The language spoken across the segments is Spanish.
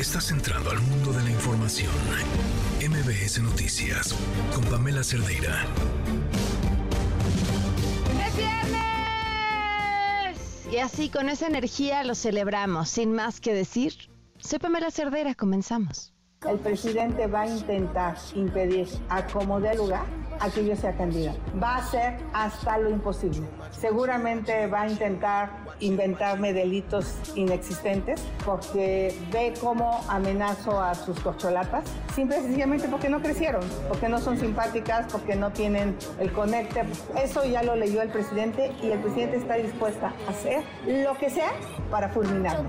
Estás entrando al mundo de la información. MBS Noticias con Pamela Cerdeira. ¡Es viernes! Y así con esa energía lo celebramos. Sin más que decir, soy Pamela Cerdeira, comenzamos. El presidente va a intentar impedir a como dé lugar a que yo sea candidato. Va a hacer hasta lo imposible. Seguramente va a intentar inventarme delitos inexistentes porque ve cómo amenazo a sus corcholatas, simple y sencillamente porque no crecieron, porque no son simpáticas, porque no tienen el conecte. Eso ya lo leyó el presidente y el presidente está dispuesta a hacer lo que sea para fulminarme.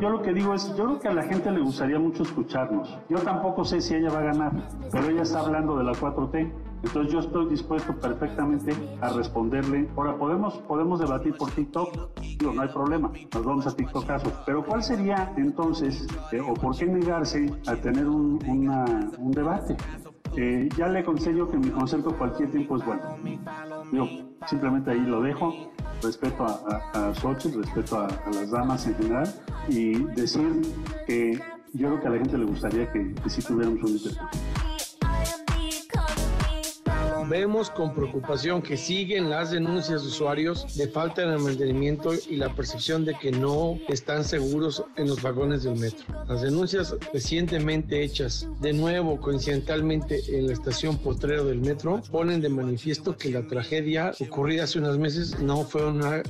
Yo lo que digo es, yo creo que a la gente le gustaría mucho escucharnos. Yo tampoco sé si ella va a ganar, pero ella está hablando de la 4T. Entonces yo estoy dispuesto perfectamente a responderle. Ahora, podemos, podemos debatir por TikTok, digo, no hay problema, nos vamos a TikTok caso. Pero ¿cuál sería entonces, eh, o por qué negarse a tener un, debate? Eh, ya le aconsejo que mi consejo cualquier tiempo es bueno. Yo simplemente ahí lo dejo. Respeto a, a, a respeto a, a, las damas en general y decir que yo creo que a la gente le gustaría que, que sí tuviéramos un intercambio. Vemos con preocupación que siguen las denuncias de usuarios de falta de mantenimiento y la percepción de que no están seguros en los vagones del metro. Las denuncias recientemente hechas de nuevo coincidentalmente en la estación Potrero del metro ponen de manifiesto que la tragedia ocurrida hace unos meses no fue un uh,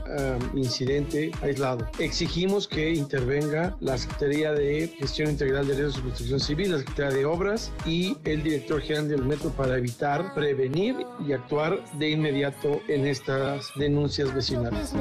incidente aislado. Exigimos que intervenga la Secretaría de Gestión Integral de Riesgos y Protección Civil, la Secretaría de Obras y el director general del metro para evitar, prevenir y actuar de inmediato en estas denuncias vecinales.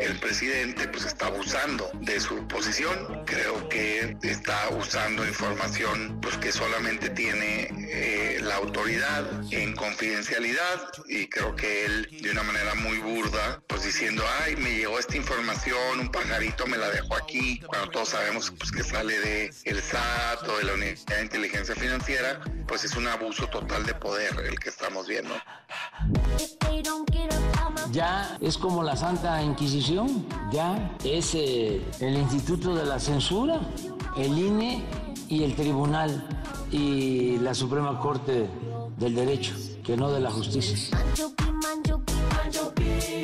El presidente pues está abusando de su posición, creo que está usando información pues que solamente tiene eh, la autoridad en confidencialidad. Y creo que él de una manera muy burda pues diciendo ay me llegó esta información, un pajarito me la dejó aquí, cuando todos sabemos pues que sale de el SAT o de la Unidad de Inteligencia Financiera, pues es un abuso total de poder el que estamos viendo. Ya es como la Santa Inquisición, ya es eh, el Instituto de la Censura, el INE y el Tribunal y la Suprema Corte del Derecho, que no de la Justicia.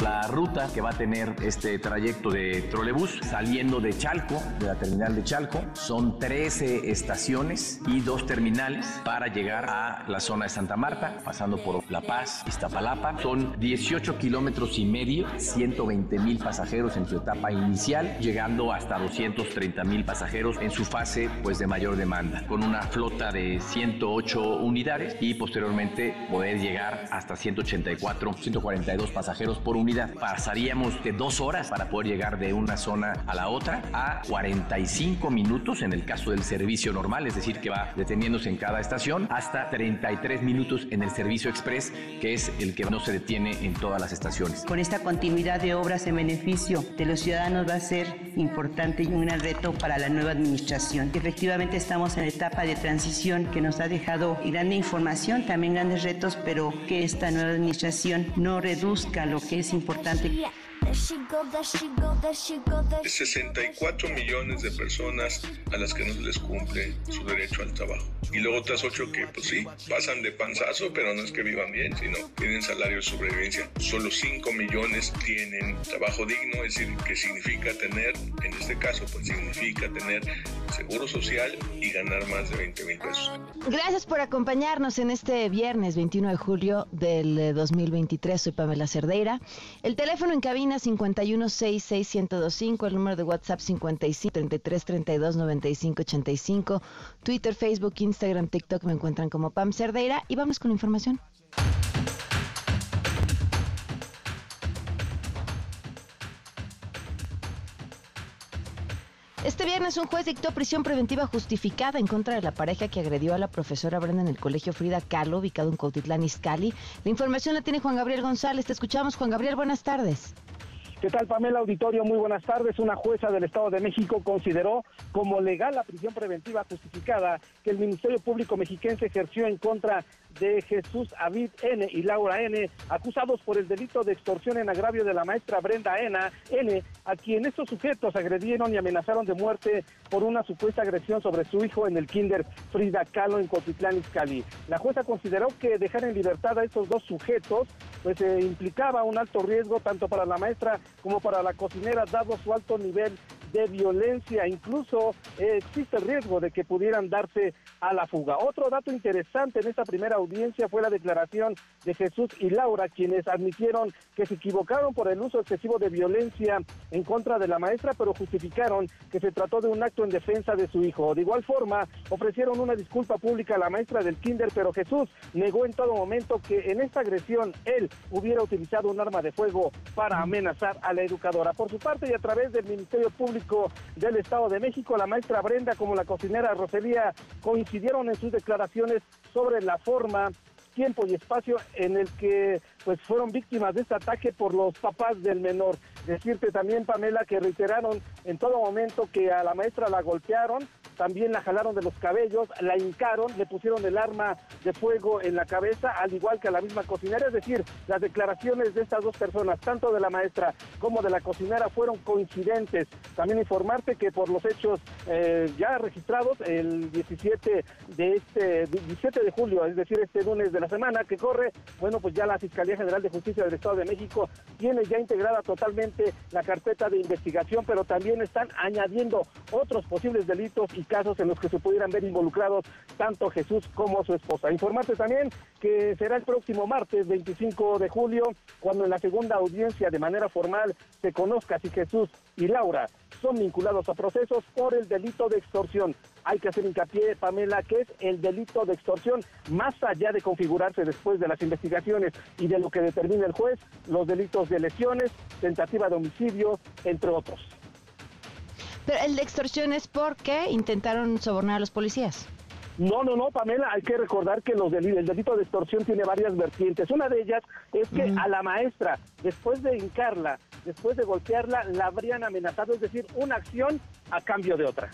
La ruta que va a tener este trayecto de trolebús saliendo de Chalco, de la terminal de Chalco, son 13 estaciones y dos terminales para llegar a la zona de Santa Marta, pasando por La Paz, Iztapalapa. Son 18 kilómetros y medio, 120 mil pasajeros en su etapa inicial, llegando hasta 230 mil pasajeros en su fase pues, de mayor demanda, con una flota de 108 unidades y posteriormente poder llegar hasta 184, 142 pasajeros por unidad. Pasaríamos de dos horas para poder llegar de una zona a la otra a 45 minutos en el caso del servicio normal, es decir, que va deteniéndose en cada estación, hasta 33 minutos en el servicio express, que es el que no se detiene en todas las estaciones. Con esta continuidad de obras en beneficio de los ciudadanos va a ser importante y un gran reto para la nueva administración. Efectivamente estamos en etapa de transición que nos ha dejado grande información, también grandes retos, pero que esta nueva administración no reduzca lo que es importante 64 millones de personas a las que no se les cumple su derecho al trabajo. Y luego otras 8 que, pues sí, pasan de panzazo, pero no es que vivan bien, sino tienen salario de sobrevivencia. Solo 5 millones tienen trabajo digno, es decir, que significa tener, en este caso, pues significa tener seguro social y ganar más de 20 mil pesos. Gracias por acompañarnos en este viernes 21 de julio del 2023. Soy Pamela Cerdeira. El teléfono en cabina 5166125, el número de WhatsApp 5533329585, Twitter, Facebook, Instagram, TikTok me encuentran como Pam Cerdeira y vamos con información. Este viernes un juez dictó prisión preventiva justificada en contra de la pareja que agredió a la profesora Brenda en el colegio Frida Kahlo, ubicado en Cuautitlán, Izcalli. La información la tiene Juan Gabriel González. Te escuchamos, Juan Gabriel. Buenas tardes. ¿Qué tal, Pamela Auditorio? Muy buenas tardes. Una jueza del Estado de México consideró como legal la prisión preventiva justificada que el Ministerio Público Mexiquense ejerció en contra de Jesús Avid N y Laura N, acusados por el delito de extorsión en agravio de la maestra Brenda N, N a quien estos sujetos agredieron y amenazaron de muerte por una supuesta agresión sobre su hijo en el kinder Frida Kahlo en Cotitlán, Izcalli. La jueza consideró que dejar en libertad a estos dos sujetos pues eh, implicaba un alto riesgo tanto para la maestra como para la cocinera dado su alto nivel de violencia. Incluso eh, existe el riesgo de que pudieran darse a la fuga. Otro dato interesante en esta primera audiencia fue la declaración de Jesús y Laura, quienes admitieron que se equivocaron por el uso excesivo de violencia en contra de la maestra, pero justificaron que se trató de un acto en defensa de su hijo. De igual forma, ofrecieron una disculpa pública a la maestra del kinder, pero Jesús negó en todo momento que en esta agresión él hubiera utilizado un arma de fuego para amenazar a la educadora. Por su parte y a través del Ministerio Público, del Estado de México, la maestra Brenda como la cocinera Roselía coincidieron en sus declaraciones sobre la forma tiempo y espacio en el que pues fueron víctimas de este ataque por los papás del menor. Decirte también, Pamela, que reiteraron en todo momento que a la maestra la golpearon, también la jalaron de los cabellos, la hincaron, le pusieron el arma de fuego en la cabeza, al igual que a la misma cocinera. Es decir, las declaraciones de estas dos personas, tanto de la maestra como de la cocinera, fueron coincidentes. También informarte que por los hechos eh, ya registrados el 17 de este 17 de julio, es decir, este lunes de la semana que corre, bueno, pues ya la Fiscalía General de Justicia del Estado de México tiene ya integrada totalmente la carpeta de investigación, pero también están añadiendo otros posibles delitos y casos en los que se pudieran ver involucrados tanto Jesús como su esposa. Informarte también que será el próximo martes 25 de julio cuando en la segunda audiencia de manera formal se conozca si Jesús y Laura son vinculados a procesos por el delito de extorsión. Hay que hacer hincapié, Pamela, que es el delito de extorsión, más allá de configurarse después de las investigaciones y de lo que determina el juez, los delitos de lesiones, tentativa de homicidio, entre otros. Pero el de extorsión es porque intentaron sobornar a los policías. No, no, no, Pamela, hay que recordar que los el delito de extorsión tiene varias vertientes. Una de ellas es que a la maestra, después de hincarla, después de golpearla, la habrían amenazado, es decir, una acción a cambio de otra.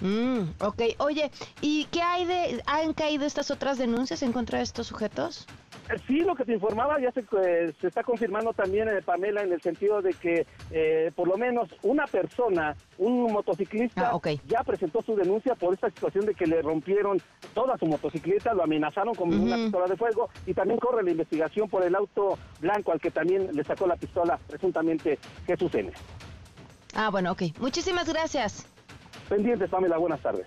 Mm, ok, oye, ¿y qué hay de, han caído estas otras denuncias en contra de estos sujetos? Sí, lo que te informaba ya se, eh, se está confirmando también, eh, Pamela, en el sentido de que eh, por lo menos una persona, un motociclista, ah, ya presentó su denuncia por esta situación de que le rompieron toda su motocicleta, lo amenazaron con una pistola de fuego y también corre la investigación por el auto blanco al que también le sacó la pistola presuntamente Jesús N. Ah, bueno, ok. Muchísimas gracias. Pendientes, Pamela, buenas tardes.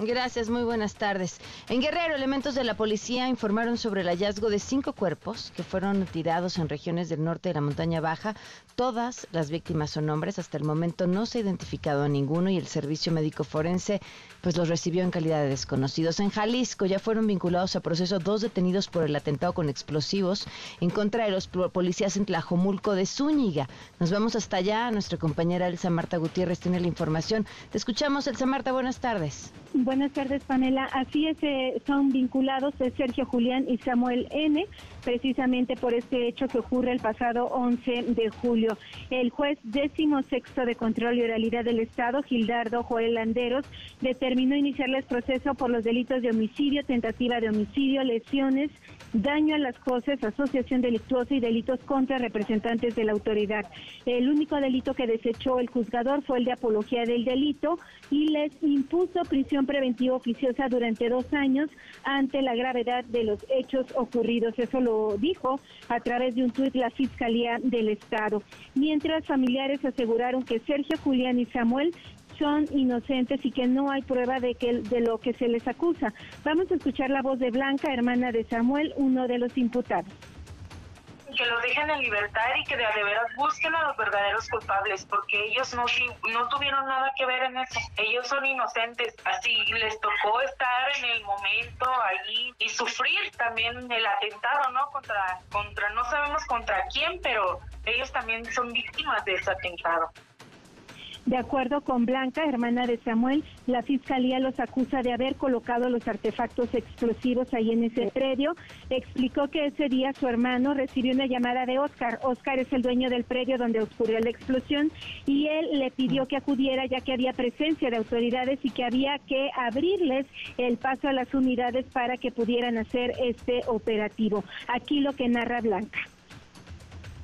Gracias, muy buenas tardes. En Guerrero, elementos de la policía informaron sobre el hallazgo de cinco cuerpos que fueron tirados en regiones del norte de la montaña baja. Todas las víctimas son hombres. Hasta el momento no se ha identificado a ninguno y el servicio médico forense pues los recibió en calidad de desconocidos. En Jalisco ya fueron vinculados a proceso dos detenidos por el atentado con explosivos en contra de los policías en Tlajomulco de Zúñiga. Nos vamos hasta allá. Nuestra compañera Elsa Marta Gutiérrez tiene la información. Te escuchamos, Elsa Marta. Buenas tardes. Buenas tardes, Pamela. Así es, eh, son vinculados Sergio Julián y Samuel N precisamente por este hecho que ocurre el pasado 11 de julio. El juez décimo sexto de control y oralidad del Estado, Gildardo Joel Landeros, determinó iniciarles proceso por los delitos de homicidio, tentativa de homicidio, lesiones, daño a las cosas, asociación delictuosa y delitos contra representantes de la autoridad. El único delito que desechó el juzgador fue el de apología del delito y les impuso prisión preventiva oficiosa durante dos años ante la gravedad de los hechos ocurridos. Eso dijo a través de un tuit la Fiscalía del Estado. Mientras familiares aseguraron que Sergio, Julián y Samuel son inocentes y que no hay prueba de que de lo que se les acusa. Vamos a escuchar la voz de Blanca, hermana de Samuel, uno de los imputados que los dejen en libertad y que de, veras busquen a los verdaderos culpables, porque ellos no, no tuvieron nada que ver en eso. Ellos son inocentes, así les tocó estar en el momento allí y sufrir también el atentado, ¿no? Contra, contra, no sabemos contra quién, pero ellos también son víctimas de ese atentado. De acuerdo con Blanca, hermana de Samuel, la fiscalía los acusa de haber colocado los artefactos explosivos ahí en ese predio. Explicó que ese día su hermano recibió una llamada de Oscar. Oscar es el dueño del predio donde ocurrió la explosión y él le pidió que acudiera ya que había presencia de autoridades y que había que abrirles el paso a las unidades para que pudieran hacer este operativo. Aquí lo que narra Blanca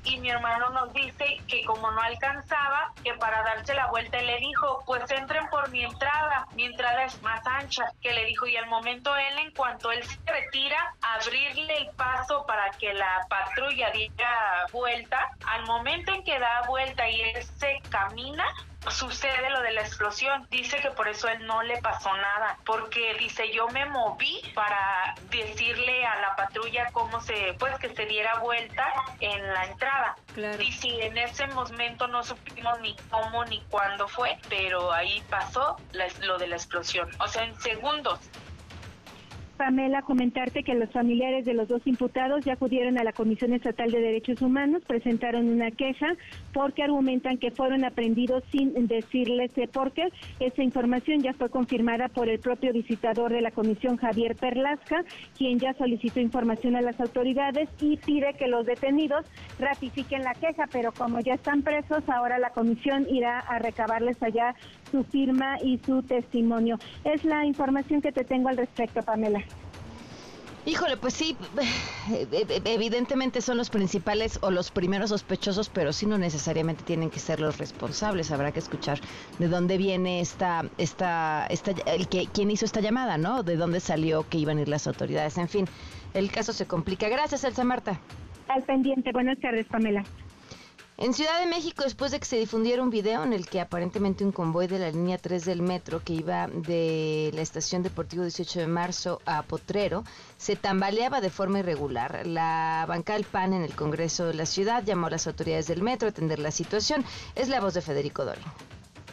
y mi hermano nos dice que como no alcanzaba, que para darse la vuelta le dijo, pues entren por mi entrada, mi entrada es más ancha, que le dijo y al momento él en cuanto él se retira, abrirle el paso para que la patrulla diera vuelta, al momento en que da vuelta y él se camina, sucede lo de la explosión. Dice que por eso él no le pasó nada, porque dice yo me moví para decirle a la patrulla cómo se, pues que se diera vuelta en la entrada. Y si en ese momento no supimos ni cómo ni cuándo fue, pero ahí pasó lo de la explosión. O sea, en segundos Pamela, comentarte que los familiares de los dos imputados ya acudieron a la Comisión Estatal de Derechos Humanos, presentaron una queja porque argumentan que fueron aprendidos sin decirles por qué. Esa información ya fue confirmada por el propio visitador de la Comisión, Javier Perlasca, quien ya solicitó información a las autoridades y pide que los detenidos ratifiquen la queja, pero como ya están presos, ahora la comisión irá a recabarles allá su firma y su testimonio. Es la información que te tengo al respecto, Pamela. Híjole, pues sí, evidentemente son los principales o los primeros sospechosos, pero sí no necesariamente tienen que ser los responsables. Habrá que escuchar de dónde viene esta, esta, esta, el que, quién hizo esta llamada, ¿no? De dónde salió que iban a ir las autoridades. En fin, el caso se complica. Gracias, Elsa Marta. Al pendiente. Buenas tardes, Pamela. En Ciudad de México, después de que se difundiera un video en el que aparentemente un convoy de la línea 3 del metro que iba de la estación Deportivo 18 de marzo a Potrero se tambaleaba de forma irregular. La banca PAN en el Congreso de la ciudad llamó a las autoridades del metro a atender la situación. Es la voz de Federico Dorin.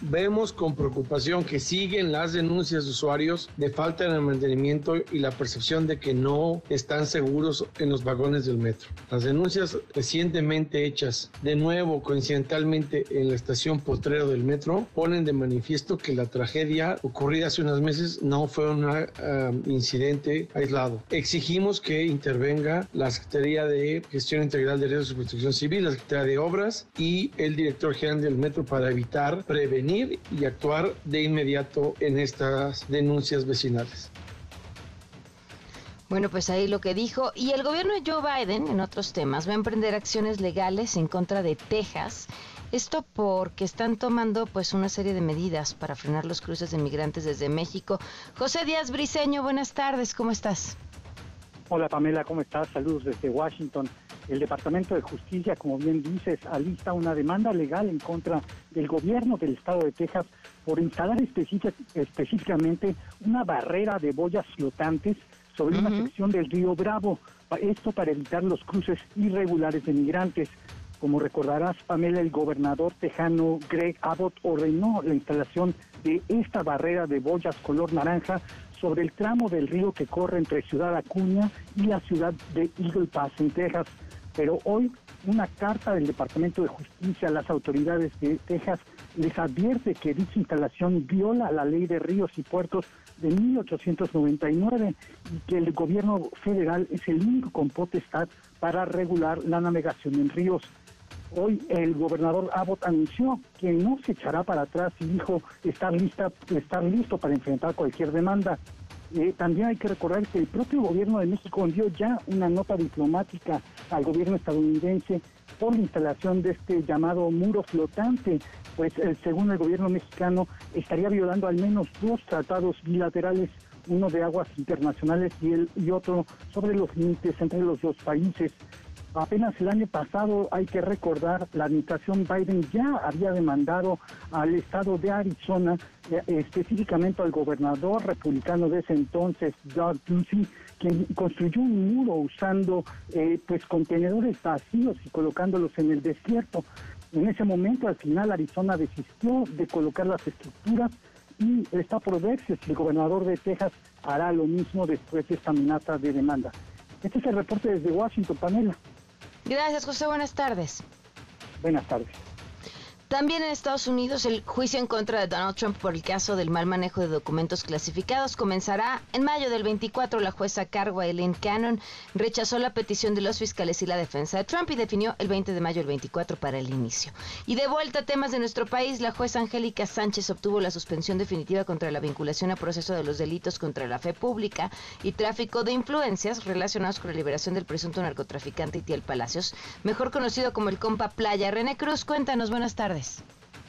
Vemos con preocupación que siguen las denuncias de usuarios de falta de mantenimiento y la percepción de que no están seguros en los vagones del metro. Las denuncias recientemente hechas de nuevo coincidentalmente en la estación Potrero del metro ponen de manifiesto que la tragedia ocurrida hace unos meses no fue un um, incidente aislado. Exigimos que intervenga la Secretaría de Gestión Integral de Riesgos y Protección Civil, la Secretaría de Obras y el director general del metro para evitar, prevenir y actuar de inmediato en estas denuncias vecinales. Bueno, pues ahí lo que dijo. Y el gobierno de Joe Biden, en otros temas, va a emprender acciones legales en contra de Texas. Esto porque están tomando pues una serie de medidas para frenar los cruces de migrantes desde México. José Díaz Briceño, buenas tardes, ¿cómo estás? Hola Pamela, ¿cómo estás? Saludos desde Washington. El Departamento de Justicia, como bien dices, alista una demanda legal en contra del gobierno del estado de Texas por instalar específicamente una barrera de boyas flotantes sobre una sección del río Bravo. Esto para evitar los cruces irregulares de migrantes. Como recordarás, Pamela, el gobernador tejano Greg Abbott ordenó la instalación de esta barrera de boyas color naranja sobre el tramo del río que corre entre Ciudad Acuña y la ciudad de Eagle Pass, en Texas. Pero hoy una carta del Departamento de Justicia a las autoridades de Texas les advierte que dicha instalación viola la ley de ríos y puertos de 1899 y que el gobierno federal es el único con potestad para regular la navegación en ríos. Hoy el gobernador Abbott anunció que no se echará para atrás y dijo estar lista, estar listo para enfrentar cualquier demanda. Eh, también hay que recordar que el propio gobierno de México envió ya una nota diplomática al gobierno estadounidense por la instalación de este llamado muro flotante, pues eh, según el gobierno mexicano estaría violando al menos dos tratados bilaterales, uno de aguas internacionales y, el, y otro sobre los límites entre los dos países. Apenas el año pasado, hay que recordar, la administración Biden ya había demandado al estado de Arizona, eh, específicamente al gobernador republicano de ese entonces, Doug Ducey, quien construyó un muro usando eh, pues contenedores vacíos y colocándolos en el desierto. En ese momento, al final, Arizona desistió de colocar las estructuras y está por verse si el gobernador de Texas hará lo mismo después de esta amenaza de demanda. Este es el reporte desde Washington, Pamela. Gracias, José. Buenas tardes. Buenas tardes. También en Estados Unidos el juicio en contra de Donald Trump por el caso del mal manejo de documentos clasificados comenzará en mayo del 24. La jueza cargo Eileen Cannon rechazó la petición de los fiscales y la defensa de Trump y definió el 20 de mayo del 24 para el inicio. Y de vuelta a temas de nuestro país, la jueza Angélica Sánchez obtuvo la suspensión definitiva contra la vinculación a proceso de los delitos contra la fe pública y tráfico de influencias relacionados con la liberación del presunto narcotraficante Itiel Palacios, mejor conocido como el compa Playa. René Cruz, cuéntanos, buenas tardes.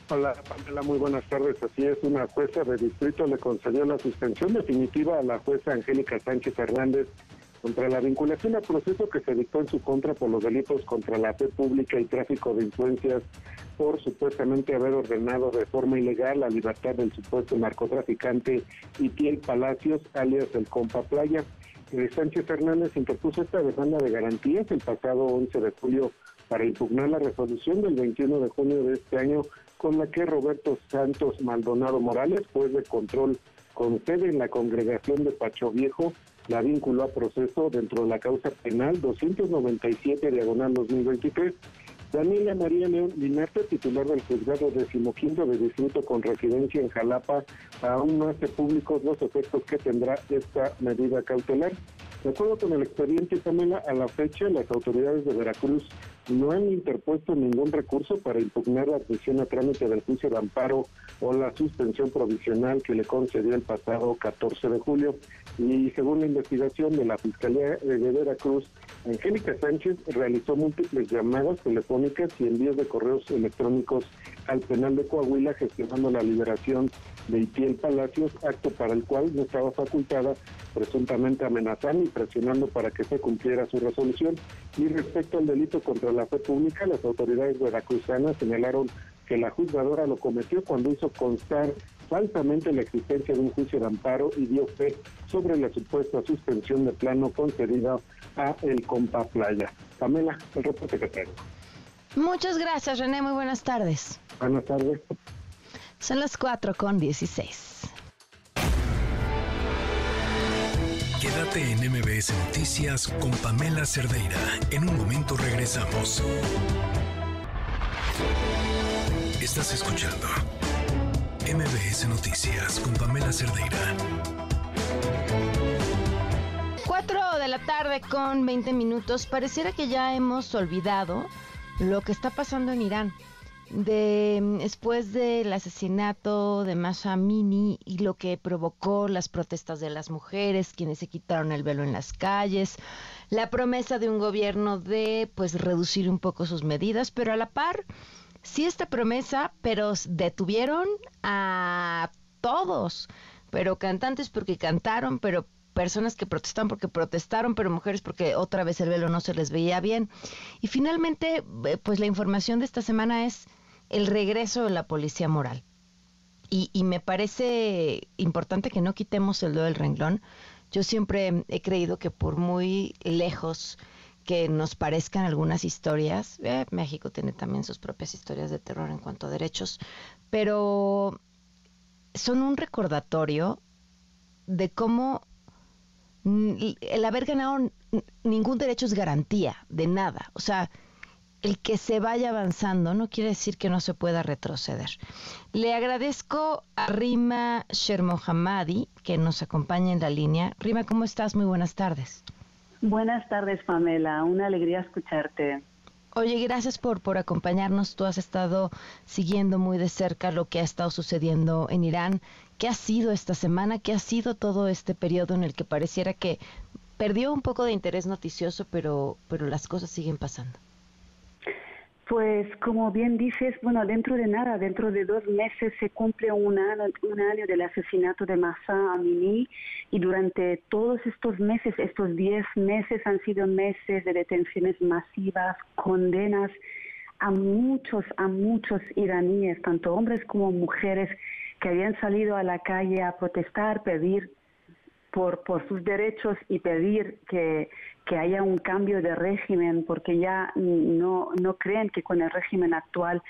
Hola, Pamela, muy buenas tardes. Así es, una jueza de distrito le concedió la suspensión definitiva a la jueza Angélica Sánchez Hernández contra la vinculación al proceso que se dictó en su contra por los delitos contra la fe pública y tráfico de influencias por supuestamente haber ordenado de forma ilegal la libertad del supuesto narcotraficante Itiel Palacios, alias el Compa Playa. Eh, Sánchez Hernández interpuso esta demanda de garantías el pasado 11 de julio para impugnar la resolución del 21 de junio de este año con la que Roberto Santos Maldonado Morales, juez de control con sede en la congregación de Pacho Viejo, la vinculó a proceso dentro de la causa penal 297 diagonal 2023. Daniela María León Linarte, titular del juzgado decimoquinto de distrito con residencia en Jalapa, aún no hace públicos los efectos que tendrá esta medida cautelar. De acuerdo con el expediente, Pamela, a la fecha las autoridades de Veracruz no han interpuesto ningún recurso para impugnar la admisión a trámite del juicio de amparo o la suspensión provisional que le concedió el pasado 14 de julio. Y según la investigación de la Fiscalía de Veracruz, Angélica Sánchez realizó múltiples llamadas telefónicas y envíos de correos electrónicos al penal de Coahuila gestionando la liberación de Itiel Palacios, acto para el cual no estaba facultada, presuntamente amenazando y presionando para que se cumpliera su resolución. Y respecto al delito contra la fe pública, las autoridades veracruzanas señalaron que la juzgadora lo cometió cuando hizo constar falsamente la existencia de un juicio de amparo y dio fe sobre la supuesta suspensión de plano concedida a el Compa Playa. Pamela, el reporte que tengo. Muchas gracias, René. Muy buenas tardes. Buenas tardes. Son las 4 con 16. Quédate en MBS Noticias con Pamela Cerdeira. En un momento regresamos. Estás escuchando MBS Noticias con Pamela Cerdeira. 4 de la tarde con 20 minutos. Pareciera que ya hemos olvidado lo que está pasando en Irán de después del asesinato de Masha Amini y lo que provocó las protestas de las mujeres, quienes se quitaron el velo en las calles, la promesa de un gobierno de pues reducir un poco sus medidas, pero a la par sí esta promesa, pero detuvieron a todos, pero cantantes porque cantaron, pero personas que protestaron porque protestaron, pero mujeres porque otra vez el velo no se les veía bien. Y finalmente, eh, pues la información de esta semana es el regreso de la policía moral. Y, y me parece importante que no quitemos el dedo del renglón. Yo siempre he creído que por muy lejos que nos parezcan algunas historias, eh, México tiene también sus propias historias de terror en cuanto a derechos, pero son un recordatorio de cómo el haber ganado ningún derecho es garantía de nada. O sea, el que se vaya avanzando no quiere decir que no se pueda retroceder. Le agradezco a Rima Shermohamadi que nos acompaña en la línea. Rima, ¿cómo estás? Muy buenas tardes. Buenas tardes, Pamela. Una alegría escucharte. Oye, gracias por, por acompañarnos. Tú has estado siguiendo muy de cerca lo que ha estado sucediendo en Irán. ¿Qué ha sido esta semana? ¿Qué ha sido todo este periodo en el que pareciera que perdió un poco de interés noticioso, pero, pero las cosas siguen pasando? Pues como bien dices, bueno, dentro de nada, dentro de dos meses se cumple un año, un año del asesinato de Massa Amini y durante todos estos meses, estos diez meses han sido meses de detenciones masivas, condenas a muchos, a muchos iraníes, tanto hombres como mujeres, que habían salido a la calle a protestar, pedir por, por sus derechos y pedir que, que haya un cambio de régimen, porque ya no, no creen que con el régimen actual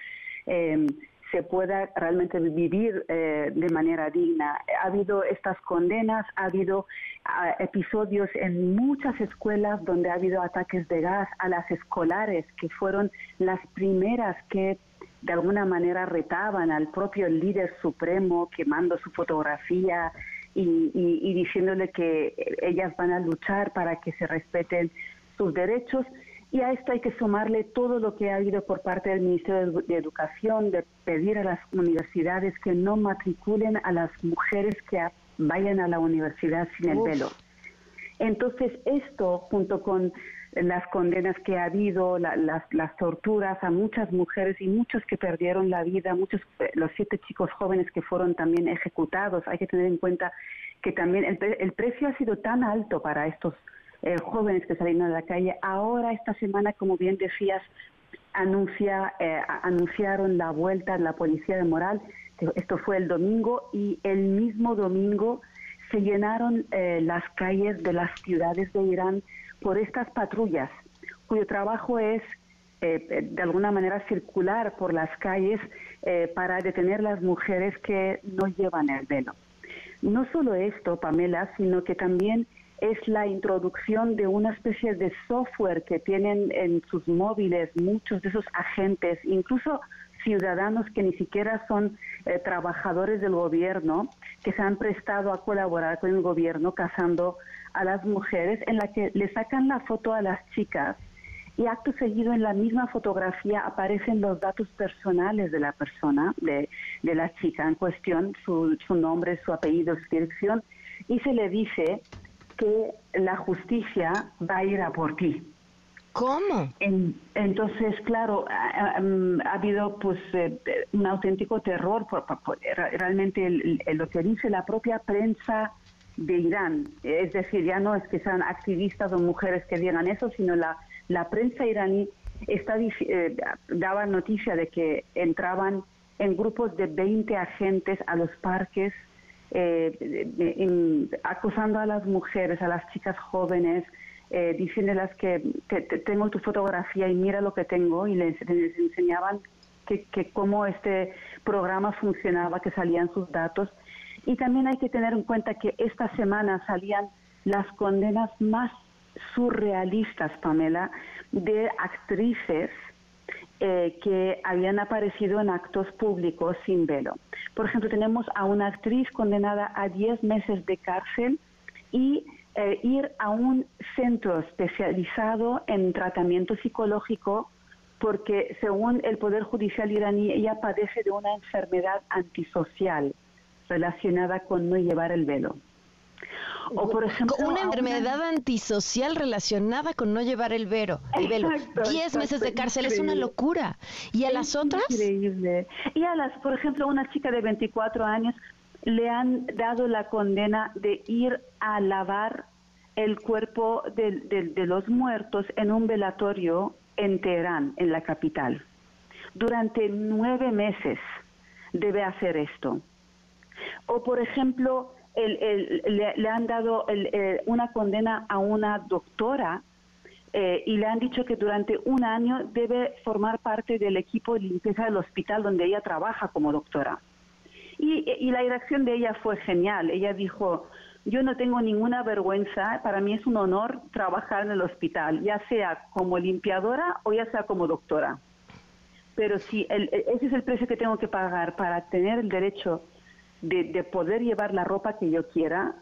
em, se pueda realmente vivir eh, de manera digna. Ha habido estas condenas, ha habido ah, episodios en muchas escuelas donde ha habido ataques de gas a las escolares, que fueron las primeras que de alguna manera retaban al propio líder supremo quemando su fotografía y, y diciéndole que ellas van a luchar para que se respeten sus derechos. Y a esto hay que sumarle todo lo que ha habido por parte del Ministerio de Educación de pedir a las universidades que no matriculen a las mujeres que vayan a la universidad sin el velo. Entonces, esto, junto con las condenas que ha habido, las, las, torturas a muchas mujeres y muchos que perdieron la vida, muchos, eh, los siete chicos jóvenes que fueron también ejecutados, hay que tener en cuenta que también el, el precio ha sido tan alto para estos eh, jóvenes que salieron a la calle. Ahora, esta semana, como bien decías, anuncia, eh, anunciaron la vuelta de la policía de moral. Esto fue el domingo y el mismo domingo se llenaron eh, las calles de las ciudades de Irán por estas patrullas, cuyo trabajo es de alguna manera circular por las calles para detener las mujeres que no llevan el velo. No solo esto, Pamela, sino que también es la introducción de una especie de software que tienen en sus móviles muchos de esos agentes, incluso ciudadanos que ni siquiera son eh, trabajadores del gobierno, que se han prestado a colaborar con el gobierno cazando a las mujeres, en la que le sacan la foto a las chicas y acto seguido en la misma fotografía aparecen los datos personales de la persona, de, de la chica en cuestión, su, su nombre, su apellido, su dirección, y se le dice que la justicia va a ir a por ti. ¿Cómo? entonces, claro, ha, habido pues eh, un auténtico terror. Por, realmente lo que dice la propia prensa de Irán, es decir, ya no es que sean activistas o mujeres que digan eso, sino la, la prensa iraní está, eh, daba noticia de que entraban en grupos de 20 agentes a los parques eh, acusando a las mujeres, a las chicas jóvenes, eh, diciéndoles que, tengo tu fotografía y mira lo que tengo y les, enseñaban que, que, cómo este programa funcionaba, que salían sus datos. Y también hay que tener en cuenta que esta semana salían las condenas más surrealistas, Pamela, de actrices eh, que habían aparecido en actos públicos sin velo. Por ejemplo, tenemos a una actriz condenada a 10 meses de cárcel y eh, ir a un centro especializado en tratamiento psicológico porque según el Poder Judicial iraní ella padece de una enfermedad antisocial relacionada con no llevar el velo. O por ejemplo, una enfermedad antisocial relacionada con no llevar el velo. El velo. Diez meses de cárcel es una locura. ¿Y a las otras? Increíble. Y a las, por ejemplo, una chica de 24 años le han dado la condena de ir a lavar el cuerpo de, de los muertos en un velatorio en Teherán, en la capital. Durante nueve meses debe hacer esto. O, por ejemplo, le, han dado eh, una condena a una doctora eh, y le han dicho que durante un año debe formar parte del equipo de limpieza del hospital donde ella trabaja como doctora. Y, la reacción de ella fue genial. Ella dijo, yo no tengo ninguna vergüenza, para mí es un honor trabajar en el hospital, ya sea como limpiadora o ya sea como doctora. Pero si ese es el precio que tengo que pagar para tener el derecho de, poder llevar la ropa que yo quiera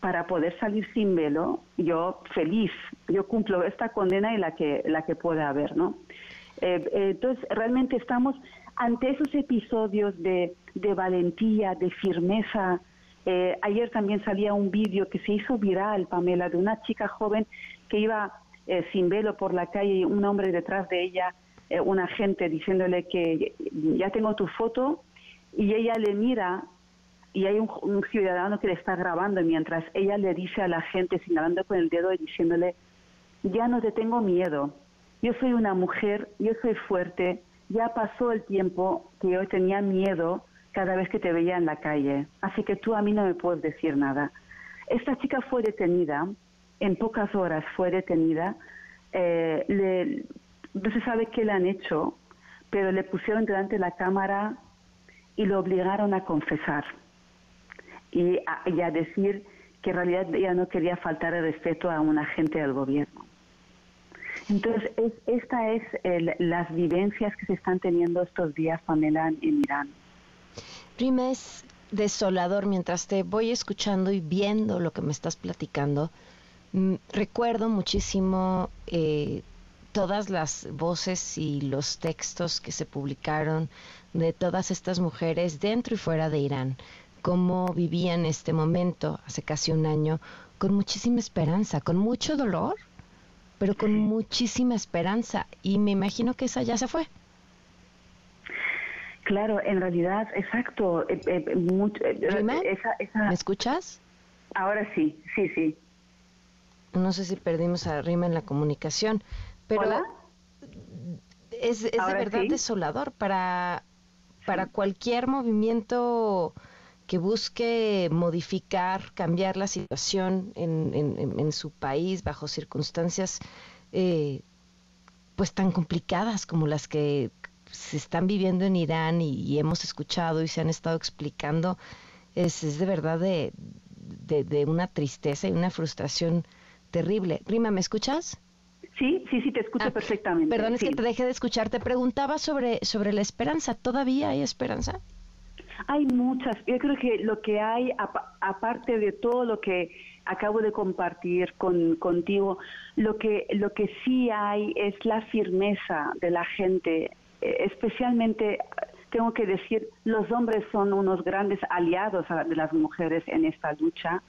para poder salir sin velo, yo feliz, yo cumplo esta condena y la que, la que pueda haber, ¿no? Eh, eh, entonces, realmente estamos ante esos episodios de, de valentía, de firmeza. Eh, ayer también salía un vídeo que se hizo viral, Pamela, de una chica joven que iba sin velo por la calle y un hombre detrás de ella, un agente diciéndole que ya tengo tu foto y ella le mira y hay un, ciudadano que le está grabando mientras ella le dice a la gente señalando con el dedo y diciéndole, ya no te tengo miedo, yo soy una mujer, yo soy fuerte, ya pasó el tiempo que yo tenía miedo cada vez que te veía en la calle, así que tú a mí no me puedes decir nada. Esta chica fue detenida, en pocas horas fue detenida, eh, no se sabe qué le han hecho, pero le pusieron delante de la cámara y lo obligaron a confesar y a, decir que en realidad ella no quería faltar el respeto a un agente del gobierno. Entonces, es, esta es las vivencias que se están teniendo estos días, Pamela, en Irán. Rima, es desolador mientras te voy escuchando y viendo lo que me estás platicando. Mm, recuerdo muchísimo eh, todas las voces y los textos que se publicaron de todas estas mujeres dentro y fuera de Irán, cómo vivían este momento hace casi un año con muchísima esperanza, con mucho dolor, pero con muchísima esperanza. Y me imagino que esa ya se fue. Claro, en realidad, exacto. Eh, eh, eh, ¿Me escuchas? Ahora sí, sí, sí. No sé si perdimos a Rima en la comunicación, pero es, es de verdad desolador para, para cualquier movimiento que busque modificar, cambiar la situación en, en, su país bajo circunstancias pues tan complicadas como las que se están viviendo en Irán y, hemos escuchado y se han estado explicando, es, es de verdad de, de, una tristeza y una frustración terrible. Rima, ¿me escuchas? Sí, sí, sí, te escucho ah, perfectamente. Perdón, es que te dejé de escuchar. Te preguntaba sobre, sobre la esperanza. ¿Todavía hay esperanza? Hay muchas. Yo creo que lo que hay, aparte de todo lo que acabo de compartir con, contigo, lo que, lo que sí hay es la firmeza de la gente especialmente tengo que decir, los hombres son unos grandes aliados de las mujeres en esta lucha,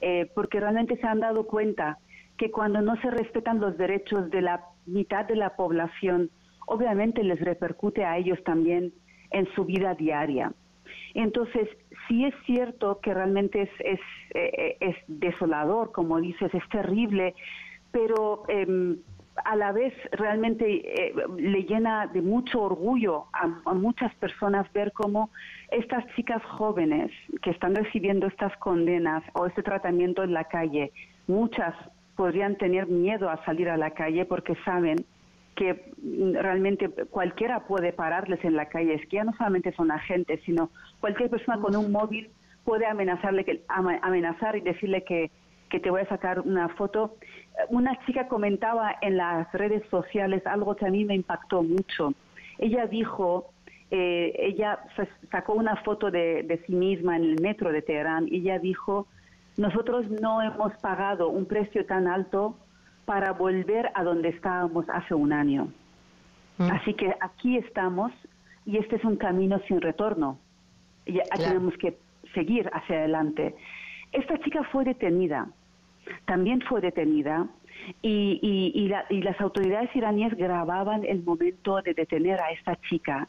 eh, porque realmente se han dado cuenta que cuando no se respetan los derechos de la mitad de la población, obviamente les repercute a ellos también en su vida diaria. Entonces, sí es cierto que realmente es, es, eh, es desolador, como dices, es terrible, pero eh, a la vez realmente eh, le llena de mucho orgullo a, muchas personas ver cómo estas chicas jóvenes que están recibiendo estas condenas o este tratamiento en la calle, muchas podrían tener miedo a salir a la calle porque saben que realmente cualquiera puede pararles en la calle. Es que ya no solamente son agentes, sino cualquier persona con un móvil puede amenazarle, amenazar y decirle que que te voy a sacar una foto. Una chica comentaba en las redes sociales algo que a mí me impactó mucho. Ella dijo, eh, ella sacó una foto de, de sí misma en el metro de Teherán y ella dijo, nosotros no hemos pagado un precio tan alto para volver a donde estábamos hace un año. Mm. Así que aquí estamos y este es un camino sin retorno. Y tenemos que seguir hacia adelante. Esta chica fue detenida, también fue detenida y, y, las autoridades iraníes grababan el momento de detener a esta chica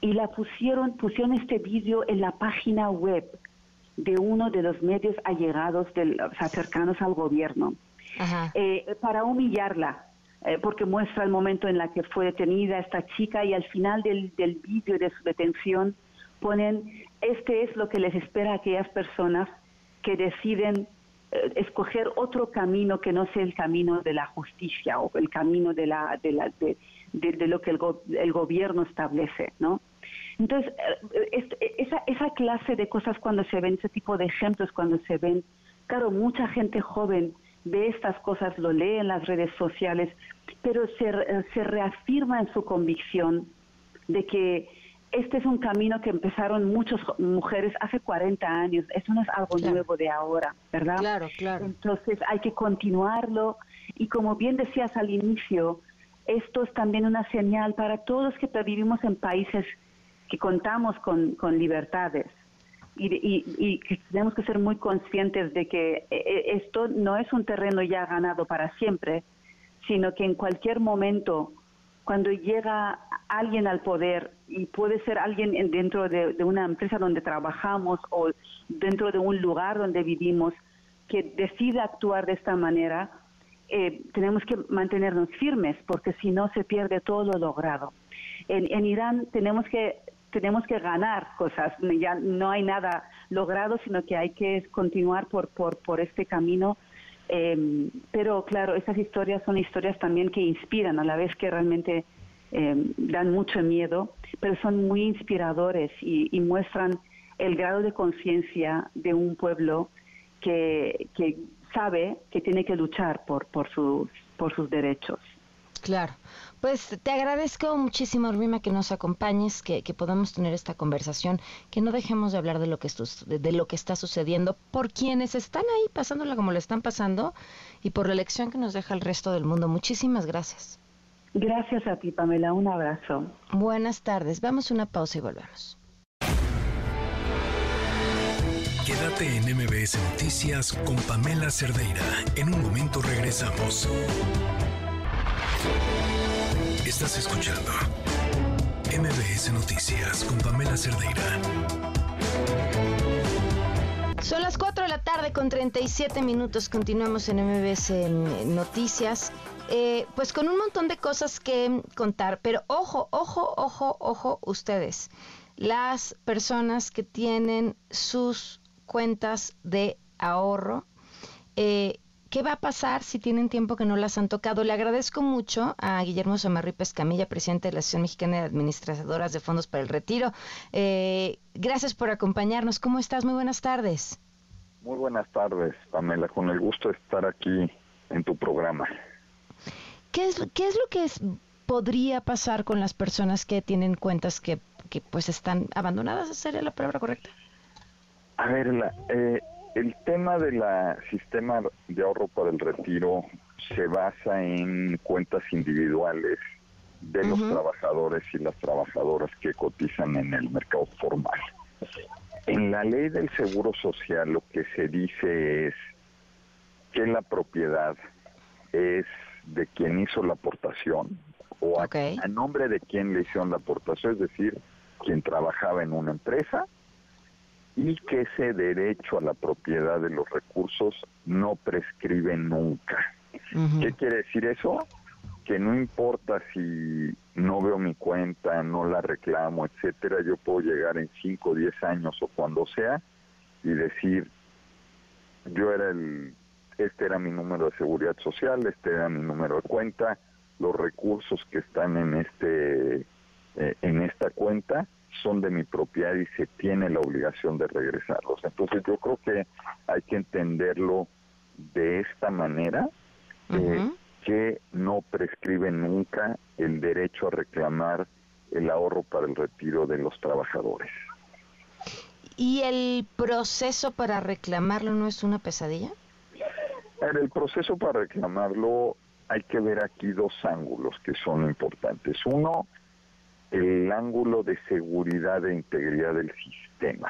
y la pusieron, pusieron este vídeo en la página web de uno de los medios allegados, del, cercanos al gobierno, eh, para humillarla, eh, porque muestra el momento en la que fue detenida esta chica y al final del, del vídeo de su detención ponen, este es lo que les espera a aquellas personas que deciden eh, escoger otro camino que no sea el camino de la justicia o el camino de, la, de, la, de, lo que el, el, gobierno establece, ¿no? Entonces, eh, esa, esa clase de cosas cuando se ven, ese tipo de ejemplos cuando se ven, claro, mucha gente joven ve estas cosas, lo lee en las redes sociales, pero se, se reafirma en su convicción de que este es un camino que empezaron muchas mujeres hace 40 años. Eso no es algo nuevo de ahora, ¿verdad? Claro, claro. Entonces hay que continuarlo. Y como bien decías al inicio, esto es también una señal para todos que vivimos en países que contamos con, libertades. Y, y, que tenemos que ser muy conscientes de que eh, eh, esto no es un terreno ya ganado para siempre, sino que en cualquier momento cuando llega alguien al poder y puede ser alguien dentro de, una empresa donde trabajamos o dentro de un lugar donde vivimos que decida actuar de esta manera, eh, tenemos que mantenernos firmes porque si no se pierde todo lo logrado. En, Irán tenemos que tenemos que ganar cosas, ya no hay nada logrado, sino que hay que continuar por, por, por este camino eh, pero claro, esas historias son historias también que inspiran a la vez que realmente em, dan mucho miedo, pero son muy inspiradores y, muestran el grado de conciencia de un pueblo que, que, sabe que tiene que luchar por, por, sus, por sus derechos. Claro. Pues te agradezco muchísimo, Rima, que nos acompañes, que, podamos tener esta conversación, que no dejemos de hablar de lo que, de lo que está sucediendo por quienes están ahí pasándola como lo están pasando y por la lección que nos deja el resto del mundo. Muchísimas gracias. Gracias a ti, Pamela. Un abrazo. Buenas tardes. Vamos a una pausa y volvemos. Quédate en MBS Noticias con Pamela Cerdeira. En un momento regresamos. Estás escuchando MBS Noticias con Pamela Cerdeira. Son las 4 de la tarde con 37 minutos. Continuamos en MBS Noticias. Eh, pues con un montón de cosas que contar, pero ojo, ojo, ojo, ojo ustedes. Las personas que tienen sus cuentas de ahorro, eh, ¿Qué va a pasar si tienen tiempo que no las han tocado? Le agradezco mucho a Guillermo Samarri Pescamilla, presidente de la Asociación Mexicana de Administradoras de Fondos para el Retiro. Eh, gracias por acompañarnos. ¿Cómo estás? Muy buenas tardes. Muy buenas tardes, Pamela. Con el gusto de estar aquí en tu programa. ¿Qué es, qué es lo que podría pasar con las personas que tienen cuentas que, que pues están abandonadas? ¿Sería la palabra correcta? A ver, la, eh, el tema del sistema de ahorro para el retiro se basa en cuentas individuales de los trabajadores y las trabajadoras que cotizan en el mercado formal. En la ley del seguro social lo que se dice es que la propiedad es de quien hizo la aportación o a, a nombre de quien le hicieron la aportación, es decir, quien trabajaba en una empresa y que ese derecho a la propiedad de los recursos no prescribe nunca. ¿Qué quiere decir eso? Que no importa si no veo mi cuenta, no la reclamo, etcétera, yo puedo llegar en 5 o 10 años o cuando sea y decir, yo era el, este era mi número de seguridad social, este era mi número de cuenta, los recursos que están en este eh, en esta cuenta son de mi propiedad y se tiene la obligación de regresarlos. Entonces yo creo que hay que entenderlo de esta manera, eh, que no prescribe nunca el derecho a reclamar el ahorro para el retiro de los trabajadores. ¿Y el proceso para reclamarlo no es una pesadilla? el proceso para reclamarlo hay que ver aquí dos ángulos que son importantes. Uno, el ángulo de seguridad e integridad del sistema.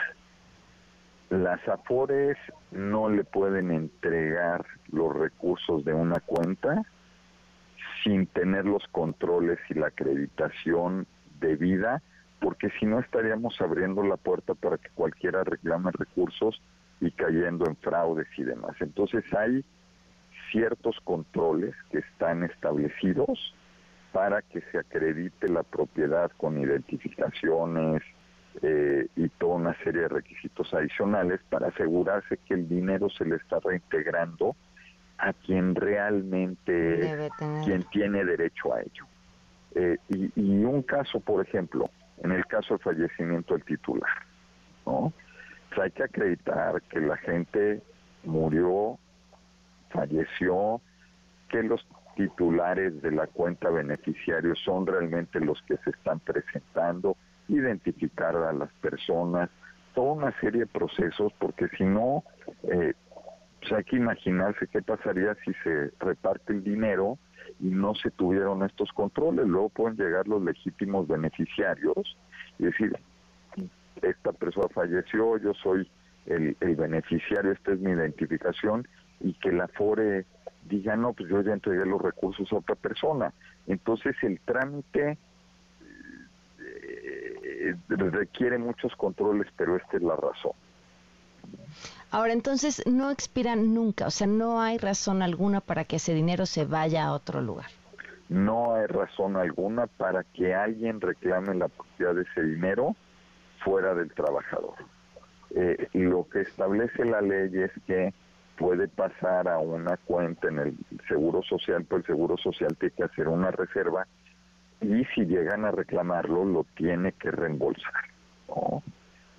Las AFORES no le pueden entregar los recursos de una cuenta sin tener los controles y la acreditación debida, porque si no estaríamos abriendo la puerta para que cualquiera reclame recursos y cayendo en fraudes y demás. Entonces hay ciertos controles que están establecidos para que se acredite la propiedad con identificaciones eh, y toda una serie de requisitos adicionales para asegurarse que el dinero se le está reintegrando a quien realmente quien tiene derecho a ello. Eh, y, un caso, por ejemplo, en el caso del fallecimiento del titular, ¿no? Hay que acreditar que la gente murió, falleció, que los titulares de la cuenta beneficiario son realmente los que se están presentando, identificar a las personas, toda una serie de procesos, porque si no, eh, pues hay que imaginarse qué pasaría si se reparte el dinero y no se tuvieron estos controles. Luego pueden llegar los legítimos beneficiarios y decir, esta persona falleció, yo soy el, el beneficiario, esta es mi identificación, y que la FORE diga, no, pues yo ya entregué los recursos a otra persona. Entonces el trámite eh, requiere muchos controles, pero esta es la razón. Ahora, entonces no expiran nunca, o sea, no hay razón alguna para que ese dinero se vaya a otro lugar. No hay razón alguna para que alguien reclame la propiedad de ese dinero fuera del trabajador. Eh, lo que establece la ley es que puede pasar a una cuenta en el Seguro Social, pero el Seguro Social tiene que hacer una reserva y si llegan a reclamarlo lo tiene que reembolsar.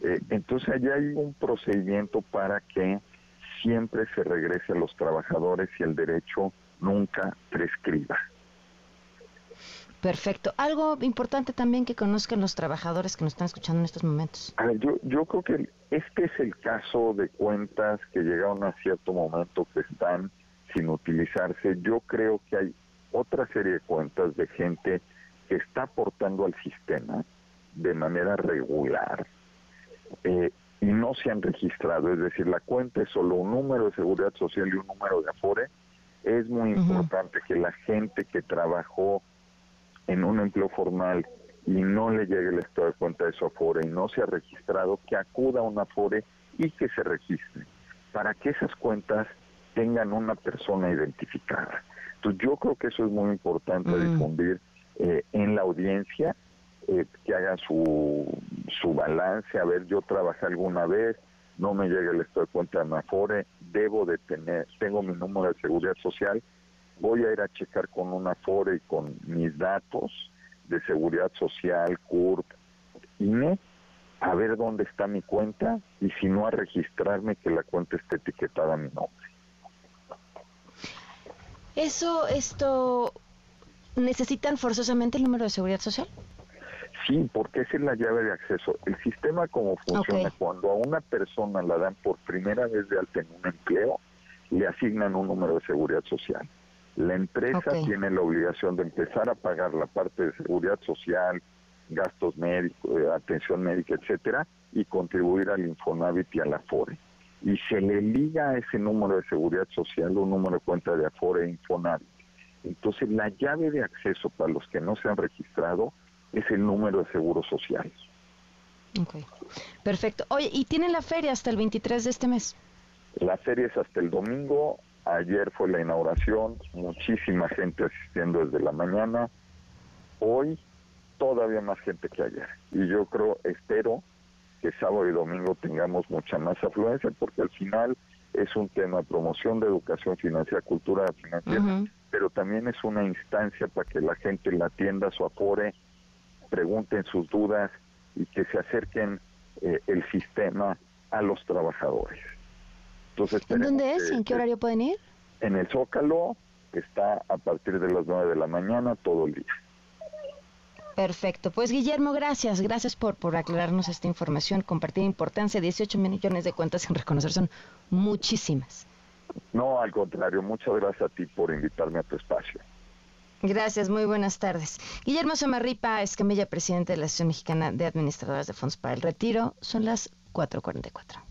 Eh, entonces allá hay un procedimiento para que siempre se regrese a los trabajadores y el derecho nunca prescriba. Perfecto. Algo importante también que conozcan los trabajadores que nos están escuchando en estos momentos. A ver, yo, yo creo que este es el caso de cuentas que llegaron a cierto momento que están sin utilizarse. Yo creo que hay otra serie de cuentas de gente que está aportando al sistema de manera regular eh, y no se han registrado. Es decir, la cuenta es solo un número de seguridad social y un número de Afore. Es muy importante que la gente que trabajó en un empleo formal y no le llegue el estado de cuenta de su Afore y no se ha registrado, que acuda a un Afore y que se registre, para que esas cuentas tengan una persona identificada. Entonces yo creo que eso es muy importante Mm. difundir eh, en la audiencia, eh, que haga su, su balance, a ver, yo trabajé alguna vez, no me llega el estado de cuenta de Afore, debo de tener, tengo mi número de seguridad social, voy a ir a checar con un Afore y con mis datos de seguridad social, CURP, INE, a ver dónde está mi cuenta y si no a registrarme que la cuenta esté etiquetada a mi nombre. Eso, esto, ¿necesitan forzosamente el número de seguridad social? Sí, porque esa es la llave de acceso. El sistema como funciona, cuando a una persona la dan por primera vez de alta en un empleo, le asignan un número de seguridad social. La empresa tiene la obligación de empezar a pagar la parte de seguridad social, gastos médicos, eh, atención médica, etcétera, y contribuir al Infonavit y al Afore. Y se le liga a ese número de seguridad social un número de cuenta de Afore e Infonavit. Entonces, la llave de acceso para los que no se han registrado es el número de seguro social. Ok. Perfecto. Oye, y tienen la feria hasta el 23 de este mes. La feria es hasta el domingo. Ayer fue la inauguración, muchísima gente asistiendo desde la mañana. Hoy todavía más gente que ayer. Y yo creo, espero que sábado y domingo tengamos mucha más afluencia porque al final es un tema de promoción de educación financiera, cultura financiera, pero también es una instancia para que la gente la atienda su afore, pregunten sus dudas y que se acerquen eh, el sistema a los trabajadores. Entonces, ¿En esperemos dónde es? ¿En qué horario pueden ir? en el Zócalo, que está a partir de las 9 de la mañana todo el día. Perfecto. Pues Guillermo, gracias. Gracias por, por aclararnos esta información, compartir importancia. 18 millones de cuentas sin reconocer son muchísimas. No, al contrario, muchas gracias a ti por invitarme a tu espacio. Gracias, muy buenas tardes. Guillermo Samarripa Escamilla, presidente de la Asociación Mexicana de Administradoras de Fondos para el Retiro. Son las 4.44.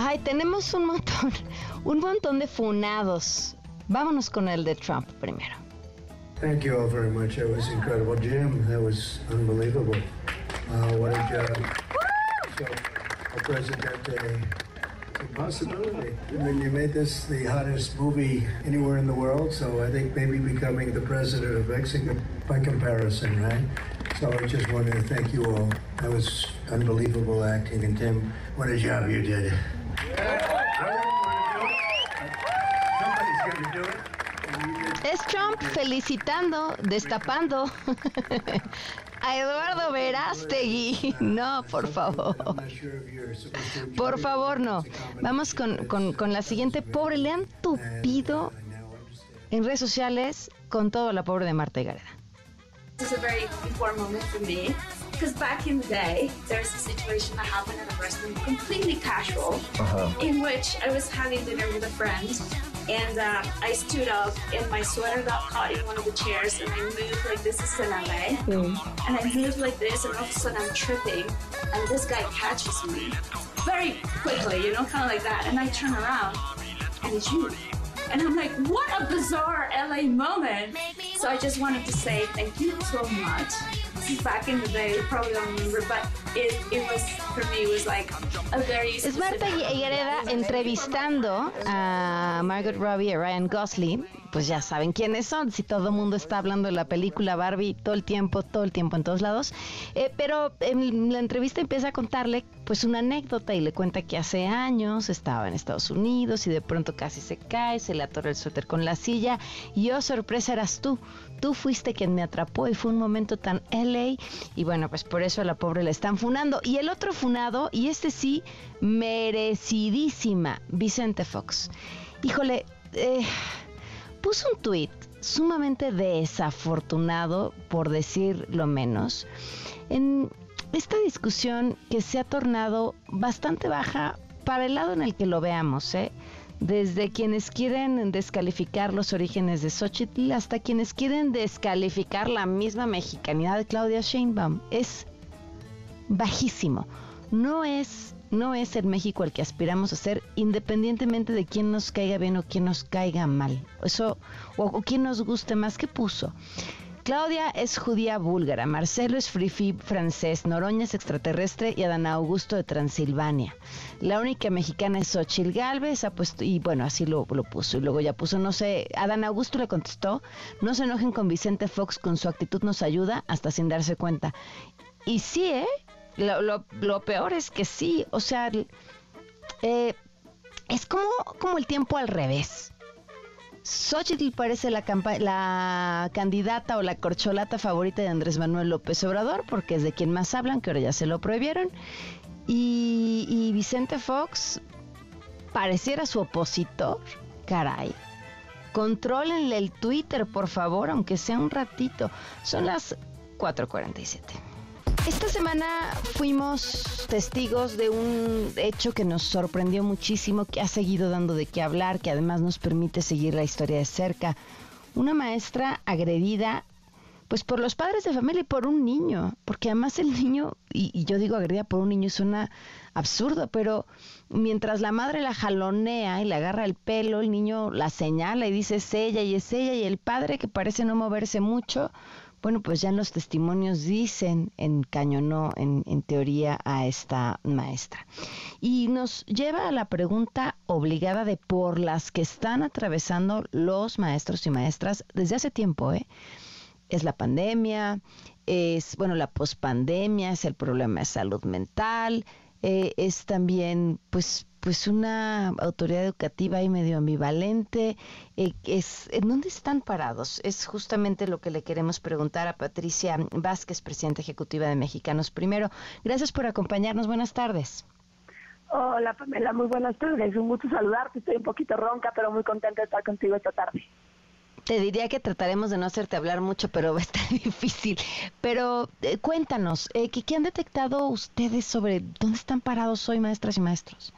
Ay, tenemos un montón, un montón de funados. Vámonos con el de Trump primero. Thank you all very much. That was incredible. Jim, that was unbelievable. Uh, what a job. So, El Presidente, it's a possibility. I mean, you made this the hottest movie anywhere in the world, so I think maybe becoming the president of Mexico by comparison, right? So I just wanted to thank you all. That was unbelievable acting, and Tim, what a job you did. Es Trump felicitando, destapando a Eduardo Verástegui. No, por favor. Por favor, no. Vamos con, con, con la siguiente. Pobre, le han tupido en redes sociales con todo la pobre de Marta Gareda. This is a very important moment for me because back in the day, there's a situation that happened at a restaurant, completely casual, in which I was having dinner with a friend and uh, I stood up and my sweater got caught in one of the chairs and I moved like this is in LA. And I moved like this and all of a sudden I'm tripping and this guy catches me very quickly, you know, kind of like that. And I turn around and it's you. And I'm like, what a bizarre LA moment. So I just wanted to say thank you so much. Es Marta Gareda entrevistando a Margot Robbie y a Ryan Gosling. Pues ya saben quiénes son, si todo el mundo está hablando de la película Barbie todo el tiempo, todo el tiempo en todos lados. Eh, pero en la entrevista empieza a contarle pues una anécdota y le cuenta que hace años estaba en Estados Unidos y de pronto casi se cae, se le atoró el suéter con la silla y oh sorpresa eras tú. Tú fuiste quien me atrapó y fue un momento tan LA y bueno pues por eso a la pobre le están funando. Y el otro funado, y este sí, merecidísima, Vicente Fox. Híjole, eh, puso un tuit sumamente desafortunado, por decir lo menos, en esta discusión que se ha tornado bastante baja para el lado en el que lo veamos, ¿eh? Desde quienes quieren descalificar los orígenes de Xochitl hasta quienes quieren descalificar la misma mexicanidad de Claudia Sheinbaum. Es bajísimo. No es, no es el México el que aspiramos a ser, independientemente de quién nos caiga bien o quién nos caiga mal. Eso, o, o quién nos guste más que puso. Claudia es judía búlgara, Marcelo es frifi francés, Noroña es extraterrestre y Adán Augusto de Transilvania. La única mexicana es Xochil Galvez, ha puesto, y bueno, así lo, puso. Y luego ya puso, no sé, Adán Augusto le contestó, no se enojen con Vicente Fox, con su actitud nos ayuda hasta sin darse cuenta. Y sí, ¿eh? Lo peor es que sí, o sea, eh, es como, como el tiempo al revés. Xochitl parece la, la, candidata o la corcholata favorita de Andrés Manuel López Obrador, porque es de quien más hablan, que ahora ya se lo prohibieron. Y, y Vicente Fox pareciera su opositor. Caray. Contrólenle el Twitter, por favor, aunque sea un ratito. Son las 4:47. Esta semana fuimos testigos de un hecho que nos sorprendió muchísimo, que ha seguido dando de qué hablar, que además nos permite seguir la historia de cerca. Una maestra agredida pues por los padres de familia y por un niño, porque además el niño, y, y, yo digo agredida por un niño, suena absurdo, pero mientras la madre la jalonea y le agarra el pelo, el niño la señala y dice es ella y es ella, y el padre que parece no moverse mucho, bueno, pues ya en los testimonios dicen, encañonó en, en teoría a esta maestra. Y nos lleva a la pregunta obligada de por las que están atravesando los maestros y maestras desde hace tiempo, ¿eh? Es la pandemia, es, bueno, la pospandemia, es el problema de salud mental, eh, es también, pues, pues una autoridad educativa y medio ambivalente. Eh, es, ¿En dónde están parados? Es justamente lo que le queremos preguntar a Patricia Vázquez, presidenta ejecutiva de Mexicanos Primero. Gracias por acompañarnos. Buenas tardes. Hola Pamela, muy buenas tardes. Un gusto saludarte. Estoy un poquito ronca, pero muy contenta de estar contigo esta tarde. Te diría que trataremos de no hacerte hablar mucho, pero va a estar difícil. Pero eh, cuéntanos, eh, ¿qué, ¿qué han detectado ustedes sobre dónde están parados hoy maestras y maestros?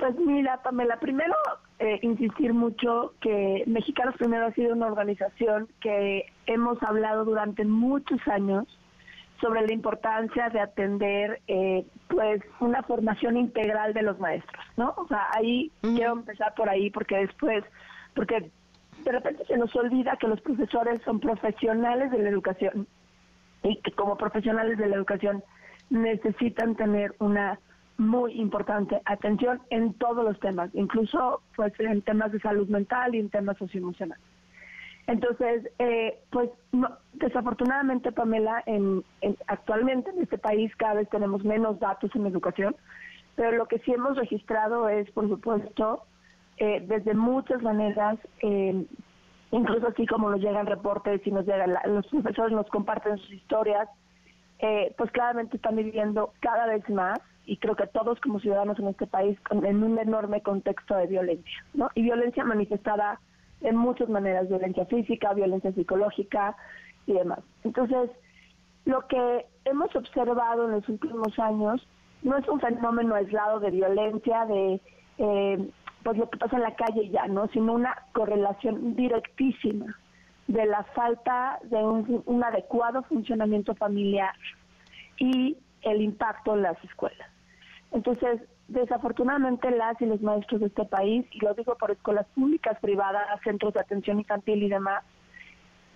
Pues mira, Pamela, primero eh, insistir mucho que Mexicanos Primero ha sido una organización que hemos hablado durante muchos años sobre la importancia de atender eh, pues una formación integral de los maestros, ¿no? O sea, ahí quiero empezar por ahí porque después, porque de repente se nos olvida que los profesores son profesionales de la educación y que como profesionales de la educación necesitan tener una muy importante atención en todos los temas, incluso pues en temas de salud mental y en temas socioemocionales. Entonces, eh, pues no, desafortunadamente, Pamela, en, en, actualmente en este país cada vez tenemos menos datos en educación, pero lo que sí hemos registrado es, por supuesto, eh, desde muchas maneras, eh, incluso así como nos llegan reportes y nos llegan, la, los profesores nos comparten sus historias, eh, pues claramente están viviendo cada vez más y creo que todos como ciudadanos en este país en un enorme contexto de violencia, ¿no? Y violencia manifestada en muchas maneras, violencia física, violencia psicológica y demás. Entonces, lo que hemos observado en los últimos años no es un fenómeno aislado de violencia, de eh, pues lo que pasa en la calle ya, ¿no? Sino una correlación directísima de la falta de un, un adecuado funcionamiento familiar y el impacto en las escuelas. Entonces, desafortunadamente las y los maestros de este país, y lo digo por escuelas públicas, privadas, centros de atención infantil y demás,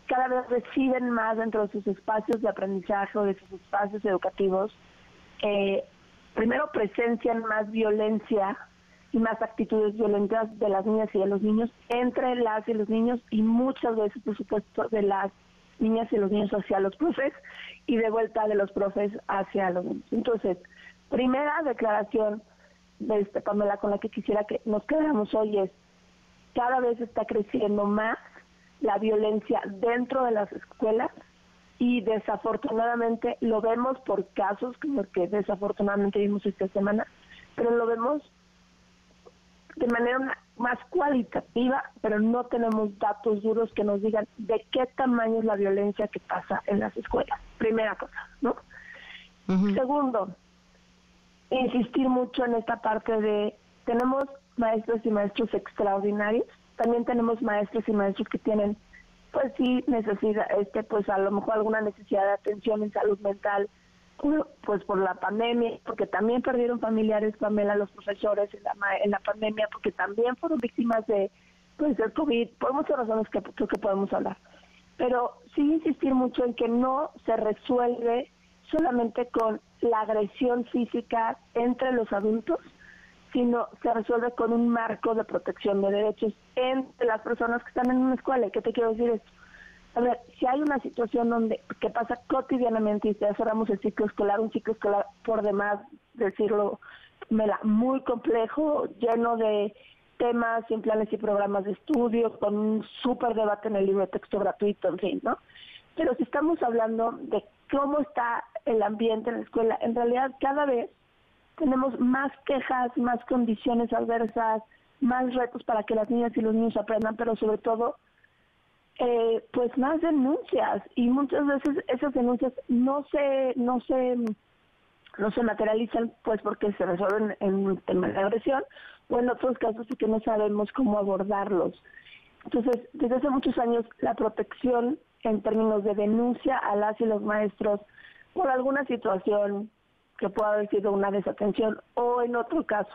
cada vez reciben más dentro de sus espacios de aprendizaje o de sus espacios educativos, eh, primero presencian más violencia y más actitudes violentas de las niñas y de los niños entre las y los niños y muchas veces, por supuesto, de las niñas y los niños hacia los profes y de vuelta de los profes hacia los niños. Entonces, primera declaración de este Pamela con la que quisiera que nos quedáramos hoy es cada vez está creciendo más la violencia dentro de las escuelas y desafortunadamente lo vemos por casos como el que desafortunadamente vimos esta semana, pero lo vemos de manera más cualitativa, pero no tenemos datos duros que nos digan de qué tamaño es la violencia que pasa en las escuelas. Primera cosa, ¿no? Segundo, insistir mucho en esta parte de tenemos maestros y maestros extraordinarios, también tenemos maestros y maestros que tienen pues sí necesidad este pues a lo mejor alguna necesidad de atención en salud mental pues por la pandemia porque también perdieron familiares Pamela los profesores en la en la pandemia porque también fueron víctimas de pues del covid por muchas razones que que podemos hablar. Pero sí insistir mucho en que no se resuelve solamente con la agresión física entre los adultos sino se resuelve con un marco de protección de derechos entre las personas que están en una escuela. ¿Qué te quiero decir esto? A ver, si hay una situación donde que pasa cotidianamente y ya cerramos el ciclo escolar, un ciclo escolar por demás decirlo, muy complejo, lleno de temas, sin planes y programas de estudio, con un súper debate en el libro de texto gratuito, en fin, ¿no? Pero si estamos hablando de cómo está el ambiente en la escuela, en realidad cada vez tenemos más quejas, más condiciones adversas, más retos para que las niñas y los niños aprendan, pero sobre todo, eh, pues más denuncias y muchas veces esas denuncias no se, no se, no se materializan, pues porque se resuelven en tema de agresión o en otros casos que no sabemos cómo abordarlos. Entonces, desde hace muchos años la protección en términos de denuncia a las y los maestros por alguna situación que pueda haber sido una desatención o en otro caso,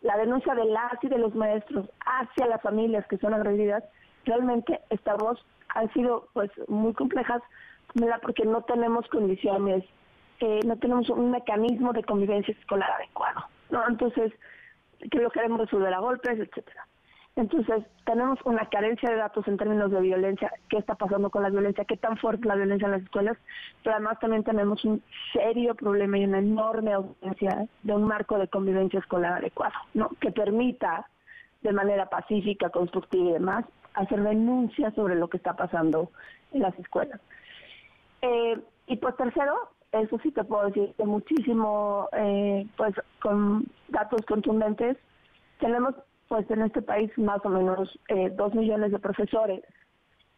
la denuncia de las y de los maestros hacia las familias que son agredidas, realmente estamos, han sido pues muy complejas, porque no tenemos condiciones, eh, no tenemos un mecanismo de convivencia escolar adecuado, ¿no? Entonces, que lo queremos resolver a golpes, etcétera. Entonces, tenemos una carencia de datos en términos de violencia, qué está pasando con la violencia, qué tan fuerte la violencia en las escuelas, pero además también tenemos un serio problema y una enorme ausencia de un marco de convivencia escolar adecuado, ¿no? Que permita de manera pacífica, constructiva y demás, hacer denuncias sobre lo que está pasando en las escuelas. Eh, y pues tercero, eso sí te puedo decir que muchísimo, eh, pues con datos contundentes, tenemos pues en este país más o menos eh, dos millones de profesores,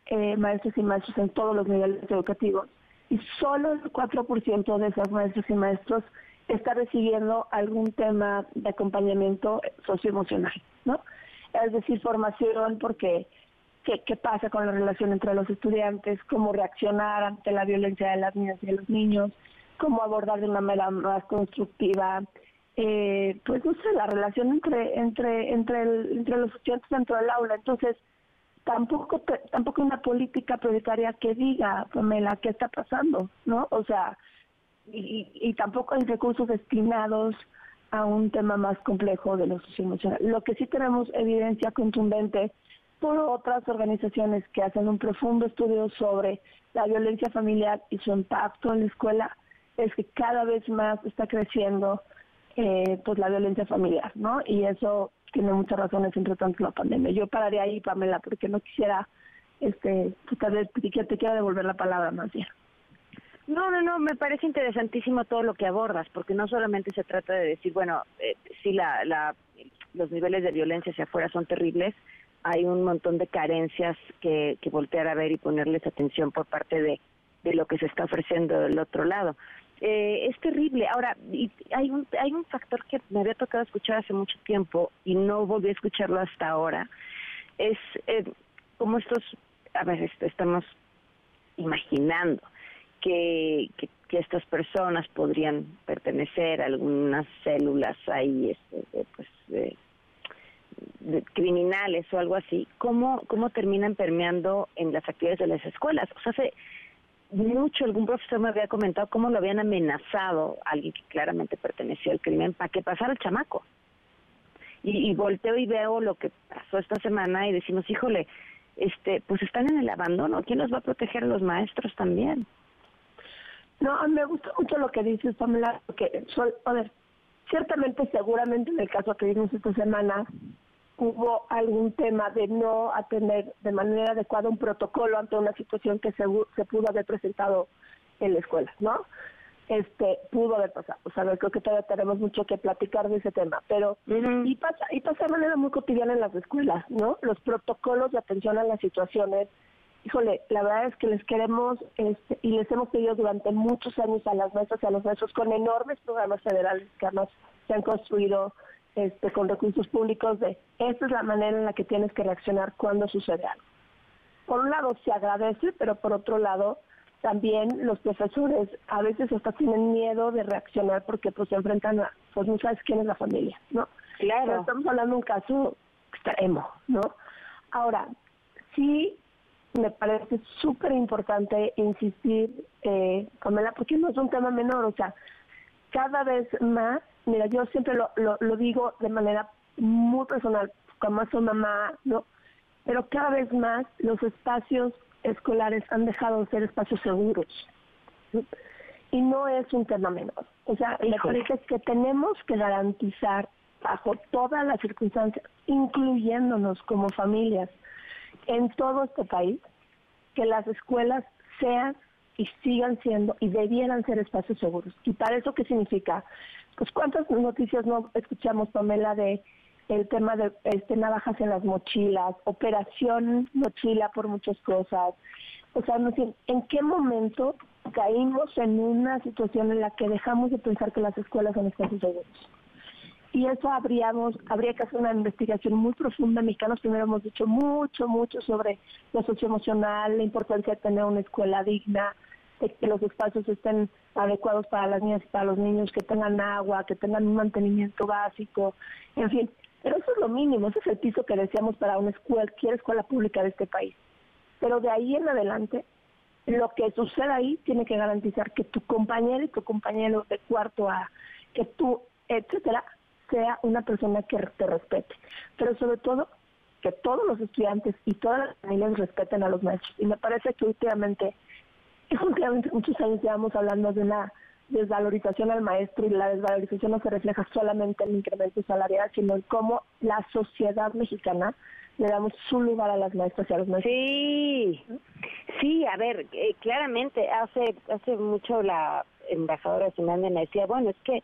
eh, maestros y maestros en todos los niveles educativos, y solo el 4% de esos maestros y maestros está recibiendo algún tema de acompañamiento socioemocional, ¿no? Es decir, formación porque qué, qué pasa con la relación entre los estudiantes, cómo reaccionar ante la violencia de las niñas y de los niños, cómo abordar de una manera más constructiva eh, pues no sé, la relación entre entre entre los estudiantes dentro del aula. Entonces, tampoco tampoco una política prioritaria que diga, Pamela, qué está pasando, ¿no? O sea, y, y tampoco hay recursos destinados a un tema más complejo de lo socioemocional. Lo que sí tenemos evidencia contundente por otras organizaciones que hacen un profundo estudio sobre la violencia familiar y su impacto en la escuela es que cada vez más está creciendo eh, pues la violencia familiar, ¿no? Y eso tiene muchas razones, entre tanto la pandemia. Yo pararía ahí, Pamela, porque no quisiera, este, pues, tal vez te quiero devolver la palabra más bien. No, no, no, me parece interesantísimo todo lo que abordas, porque no solamente se trata de decir, bueno, eh, si la, la, los niveles de violencia hacia afuera son terribles, hay un montón de carencias que, que voltear a ver y ponerles atención por parte de, de lo que se está ofreciendo del otro lado. Eh, es terrible. Ahora, y hay un hay un factor que me había tocado escuchar hace mucho tiempo y no volví a escucharlo hasta ahora. Es eh, como estos, a ver, estamos imaginando que, que, estas personas podrían pertenecer a algunas células ahí, este, pues, criminales o algo así. ¿Cómo cómo terminan permeando en las actividades de las escuelas? O sea, se mucho algún profesor me había comentado cómo lo habían amenazado alguien que claramente pertenecía al crimen para que pasara el chamaco. Y, y, volteo y veo lo que pasó esta semana y decimos, híjole, este, pues están en el abandono, ¿quién los va a proteger los maestros también? No, me gusta mucho lo que dices, Pamela, porque, a ver, ciertamente, seguramente en el caso que vimos esta semana, hubo algún tema de no atender de manera adecuada un protocolo ante una situación que se, se pudo haber presentado en la escuela, ¿no? este pudo haber pasado. O sea, creo que todavía tenemos mucho que platicar de ese tema, pero y pasa y pasa de manera muy cotidiana en las escuelas, ¿no? Los protocolos de atención a las situaciones. Híjole, la verdad es que les queremos este, y les hemos pedido durante muchos años a las maestras y a los maestros con enormes programas federales que además se han construido este, con recursos públicos de esta es la manera en la que tienes que reaccionar cuando sucede algo. Por un lado se agradece, pero por otro lado también los profesores a veces hasta tienen miedo de reaccionar porque pues se enfrentan a, pues no sabes quién es la familia, ¿no? Claro. estamos hablando de un caso extremo, ¿no? Ahora, sí me parece súper importante insistir, eh, Pamela, porque no es un tema menor, o sea, cada vez más, mira, yo siempre lo, lo, lo digo de manera muy personal, como soy mamá, ¿no? Pero cada vez más los espacios escolares han dejado de ser espacios seguros. Y no es un tema menor. O sea, me parece que tenemos que garantizar bajo todas las circunstancias, incluyéndonos como familias en todo este país, que las escuelas sean y sigan siendo y debieran ser espacios seguros. ¿Y para eso qué significa? Pues cuántas noticias no escuchamos, Pamela, de el tema de este, navajas en las mochilas, operación mochila por muchas cosas. O sea, no sé, ¿en qué momento caímos en una situación en la que dejamos de pensar que las escuelas son espacios seguros? Y eso habríamos, habría que hacer una investigación muy profunda. Mexicanos primero hemos dicho mucho, mucho sobre lo socioemocional, la importancia de tener una escuela digna, de que los espacios estén adecuados para las niñas y para los niños, que tengan agua, que tengan un mantenimiento básico, en fin, pero eso es lo mínimo, ese es el piso que deseamos para una escuela, cualquier escuela pública de este país. Pero de ahí en adelante, lo que suceda ahí tiene que garantizar que tu compañero y tu compañero de cuarto A, que tú, etcétera, sea una persona que te respete. Pero sobre todo, que todos los estudiantes y todas las familias respeten a los maestros. Y me parece que últimamente, últimamente muchos años llevamos hablando de una desvalorización al maestro y la desvalorización no se refleja solamente en el incremento salarial, sino en cómo la sociedad mexicana le damos su lugar a las maestras y a los maestros. Sí, sí, a ver, eh, claramente hace hace mucho la embajadora Simán me decía, bueno, es que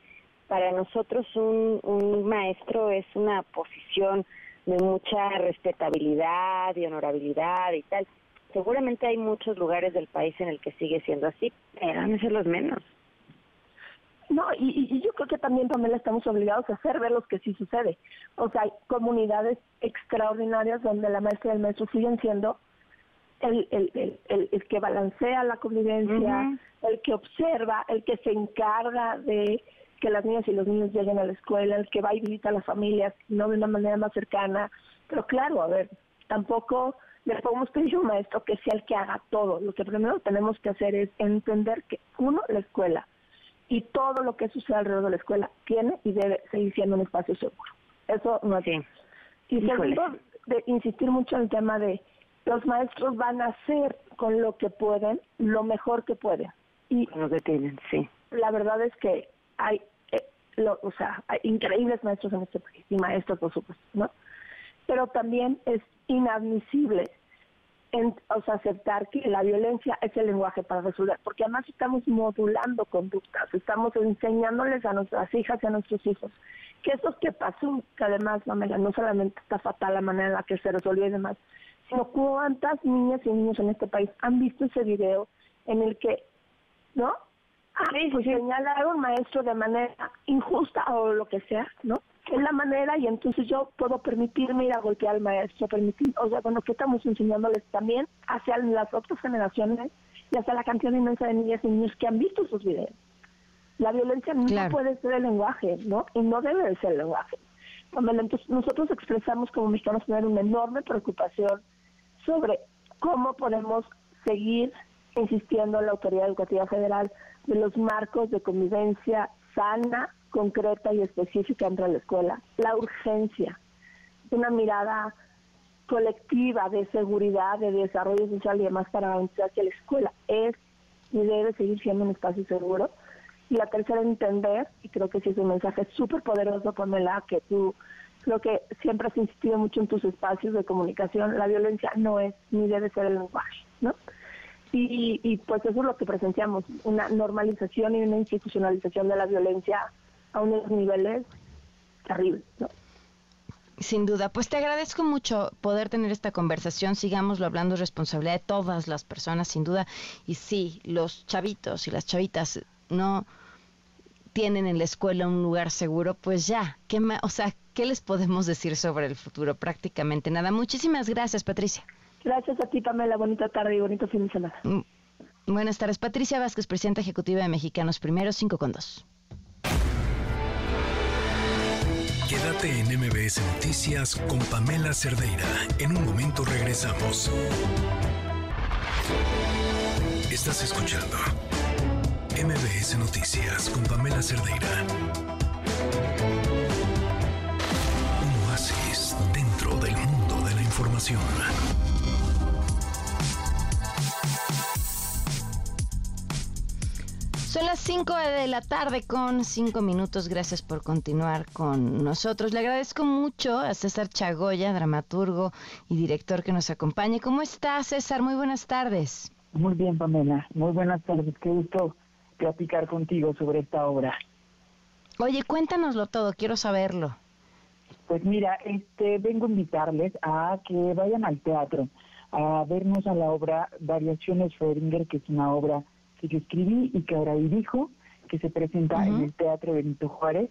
para nosotros un, un maestro es una posición de mucha respetabilidad y honorabilidad y tal. Seguramente hay muchos lugares del país en el que sigue siendo así, pero no ser los menos. No, y, yo creo que también, Pamela, estamos obligados a hacer ver lo que sí sucede. O sea, hay comunidades extraordinarias donde la maestra y el maestro siguen siendo el, el, el, el, que balancea la convivencia, el que observa, el que se encarga de que las niñas y los niños lleguen a la escuela, el que va y visita a las familias, no de una manera más cercana. Pero claro, a ver, tampoco le podemos pedir a un maestro que sea el que haga todo. Lo que primero tenemos que hacer es entender que, uno, la escuela, y todo lo que sucede alrededor de la escuela tiene y debe seguir siendo un espacio seguro. Eso no es Y segundo, de insistir mucho en el tema de los maestros van a hacer con lo que pueden lo mejor que pueden. Y lo que tienen, sí. La verdad es que hay, eh, lo, o sea, hay increíbles maestros en este país y maestros, por supuesto, ¿no? Pero también es inadmisible o sea, aceptar que la violencia es el lenguaje para resolver, porque además estamos modulando conductas, estamos enseñándoles a nuestras hijas y a nuestros hijos que eso que pasó, que además, no solamente está fatal la manera en la que se resolvió y demás, sino cuántas niñas y niños en este país han visto ese video en el que, ¿no? Ah, pues señalar a un maestro de manera injusta o lo que sea, ¿no? Es la manera y entonces yo puedo permitirme ir a golpear al maestro, permitir, o sea, bueno, que estamos enseñándoles también hacia las otras generaciones y hacia la cantidad inmensa de niñas y niños que han visto sus videos. La violencia no puede ser el lenguaje, ¿no? Y no debe de ser el lenguaje. Entonces nosotros expresamos como mexicanos tener una enorme preocupación sobre cómo podemos seguir insistiendo en la autoridad educativa federal de los marcos de convivencia sana concreta y específica entre la escuela. La urgencia, una mirada colectiva de seguridad, de desarrollo social y demás para garantizar que la escuela es y debe seguir siendo un espacio seguro. Y la tercera, entender, y creo que sí es un mensaje súper poderoso, Pamela, que tú creo que siempre has insistido mucho en tus espacios de comunicación, la violencia no es ni debe ser el lenguaje, ¿no? Y, y pues eso es lo que presenciamos, una normalización y una institucionalización de la violencia a unos niveles terribles. ¿no? Sin duda, pues te agradezco mucho poder tener esta conversación, sigámoslo hablando, responsabilidad de todas las personas, sin duda, y sí, los chavitos y las chavitas no tienen en la escuela un lugar seguro, pues ya, ¿qué o sea, ¿qué les podemos decir sobre el futuro? Prácticamente nada. Muchísimas gracias, Patricia. Gracias a ti, Pamela. Bonita tarde y bonito fin de semana. Mm, buenas tardes. Patricia Vázquez, presidenta ejecutiva de Mexicanos Primero, 5 con 2. Quédate en MBS Noticias con Pamela Cerdeira. En un momento regresamos. Estás escuchando MBS Noticias con Pamela Cerdeira. Un oasis dentro del mundo de la información. Las 5 de la tarde con 5 minutos. Gracias por continuar con nosotros. Le agradezco mucho a César Chagoya, dramaturgo y director que nos acompaña. ¿Cómo está César? Muy buenas tardes. Muy bien, Pamela. Muy buenas tardes. Qué gusto platicar contigo sobre esta obra. Oye, cuéntanoslo todo. Quiero saberlo. Pues mira, este, vengo a invitarles a que vayan al teatro a vernos a la obra Variaciones Schrödinger, que es una obra que yo escribí y que ahora dirijo, que se presenta en el Teatro Benito Juárez